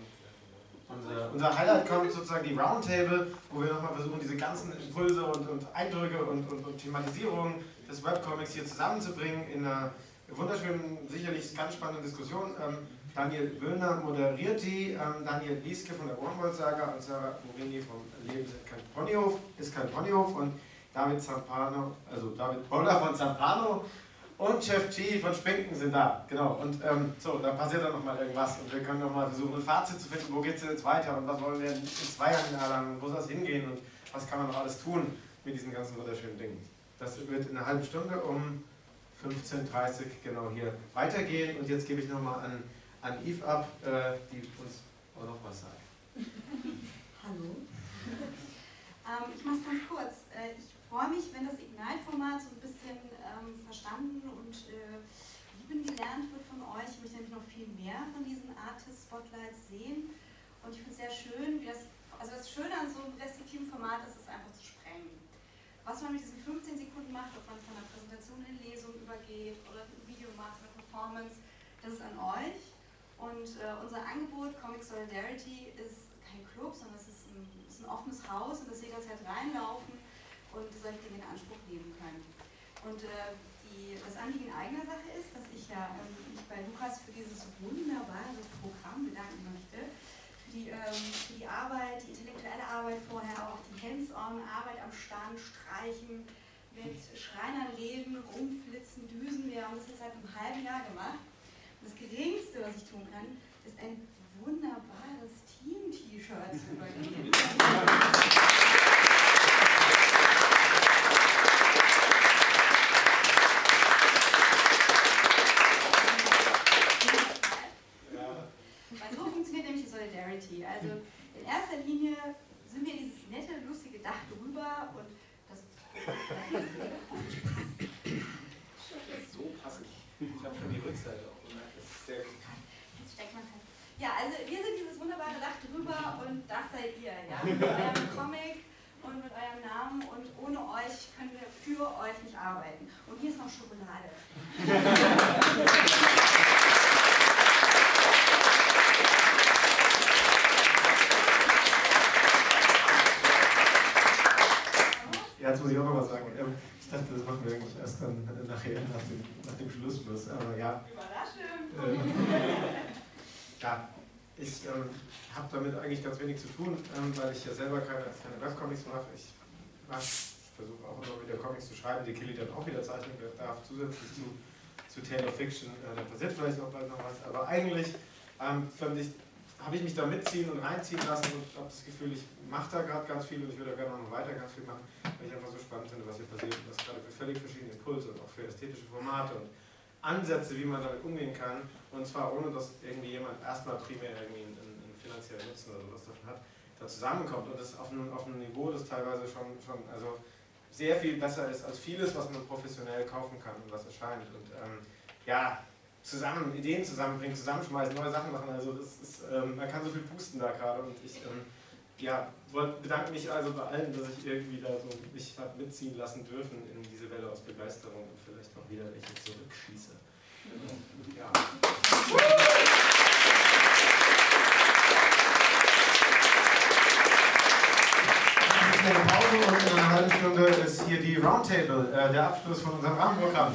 Unser, unser Highlight kommt sozusagen die Roundtable, wo wir nochmal versuchen, diese ganzen Impulse und, und Eindrücke und, und, und Thematisierungen des Webcomics hier zusammenzubringen in einer wunderschönen, sicherlich ganz spannenden Diskussion. Ähm, Daniel Wöllner moderiert die, ähm, Daniel Lieske von der Wormwold-Saga und Sarah Morini vom Leben ist kein Ponyhof, ist kein Ponyhof und David Zampano, also David Boller von Zampano und Chef G von Spinken sind da. Genau. Und ähm, so, da passiert dann nochmal irgendwas und wir können nochmal versuchen, ein Fazit zu finden, wo geht es jetzt weiter und was wollen wir in zwei Jahren erlangen, wo soll es hingehen und was kann man noch alles tun mit diesen ganzen wunderschönen Dingen. Das wird in einer halben Stunde um 15.30 Uhr genau hier weitergehen und jetzt gebe ich nochmal an an Eve ab, äh, die uns auch noch was sagt. Hallo. ähm, ich mache es ganz kurz. Äh, ich freue mich, wenn das Ignite-Format so ein bisschen ähm, verstanden und äh, lieben gelernt wird von euch. Ich möchte nämlich noch viel mehr von diesen Artist-Spotlights sehen. Und ich finde es sehr schön, das, also das Schöne an so einem restriktiven Format ist, es einfach zu sprengen. Was man mit diesen 15 Sekunden macht, ob man von einer Präsentation in Lesung übergeht oder ein Video macht, eine Performance, das ist an euch. Und äh, unser Angebot Comic Solidarity ist kein Club, sondern es ist ein, ist ein offenes Haus, in das jederzeit reinlaufen und solche Dinge in Anspruch nehmen können. Und äh, die, das Anliegen eigener Sache ist, dass ich ja ähm, mich bei Lukas für dieses wunderbare Programm bedanken möchte. Für die, ähm, für die Arbeit, die intellektuelle Arbeit vorher, auch die Hands-on-Arbeit am Stand, Streichen, mit Schreinern reden, rumflitzen, düsen. Wir haben das jetzt seit einem halben Jahr gemacht. Das Geringste, was ich tun kann, ist ein wunderbares Team-T-Shirt zu übergeben. So funktioniert nämlich die Solidarity. Also in erster Linie sind wir dieses nette, lustige Dach drüber und das So passend. Ich habe schon die Rückseite ist sehr gut. Jetzt steckt man fest. Ja, also wir sind dieses wunderbare Dach drüber und das seid ihr, ja. Mit eurem Comic und mit eurem Namen und ohne euch können wir für euch nicht arbeiten. Und hier ist noch Schokolade. Ja, jetzt muss ich auch noch was sagen. Ähm, Ich dachte, das machen wir eigentlich erst dann nachher, nach dem, nach dem Schlussschluss. Aber ja. Überraschung! Ähm, ja, ich ähm, habe damit eigentlich ganz wenig zu tun, ähm, weil ich ja selber keine, keine Webcomics mache. Ich, versuche auch immer wieder Comics zu schreiben, die Killy dann auch wieder zeichnen darf, zusätzlich zu, zu Tale of Fiction. Äh, da passiert vielleicht auch bald noch was. Aber eigentlich ähm, ich, habe ich mich da mitziehen und reinziehen lassen und habe das Gefühl, ich mache da gerade ganz viel und ich würde da gerne noch weiter ganz viel machen, weil ich einfach so spannend finde, was hier passiert und das gerade für völlig verschiedene Impulse und auch für ästhetische Formate und Ansätze, wie man damit umgehen kann. Und zwar ohne, dass irgendwie jemand erstmal primär irgendwie einen, einen finanziellen Nutzen oder sowas davon hat, da zusammenkommt. Und das auf einem, auf einem Niveau, das teilweise schon, schon also sehr viel besser ist als vieles, was man professionell kaufen kann und was erscheint. Und ähm, ja, zusammen Ideen zusammenbringen, zusammenschmeißen, neue Sachen machen. Also ist, ähm, man kann so viel pusten da gerade und ich ähm, ja, bedanke mich also bei allen, dass ich irgendwie da so mich habe mitziehen lassen dürfen in diese Welle aus Begeisterung und vielleicht auch wieder welche zurückschieße. Ja. eine Pause und in einer halben Stunde ist hier die Roundtable, äh, der Abschluss von unserem Rahmenprogramm.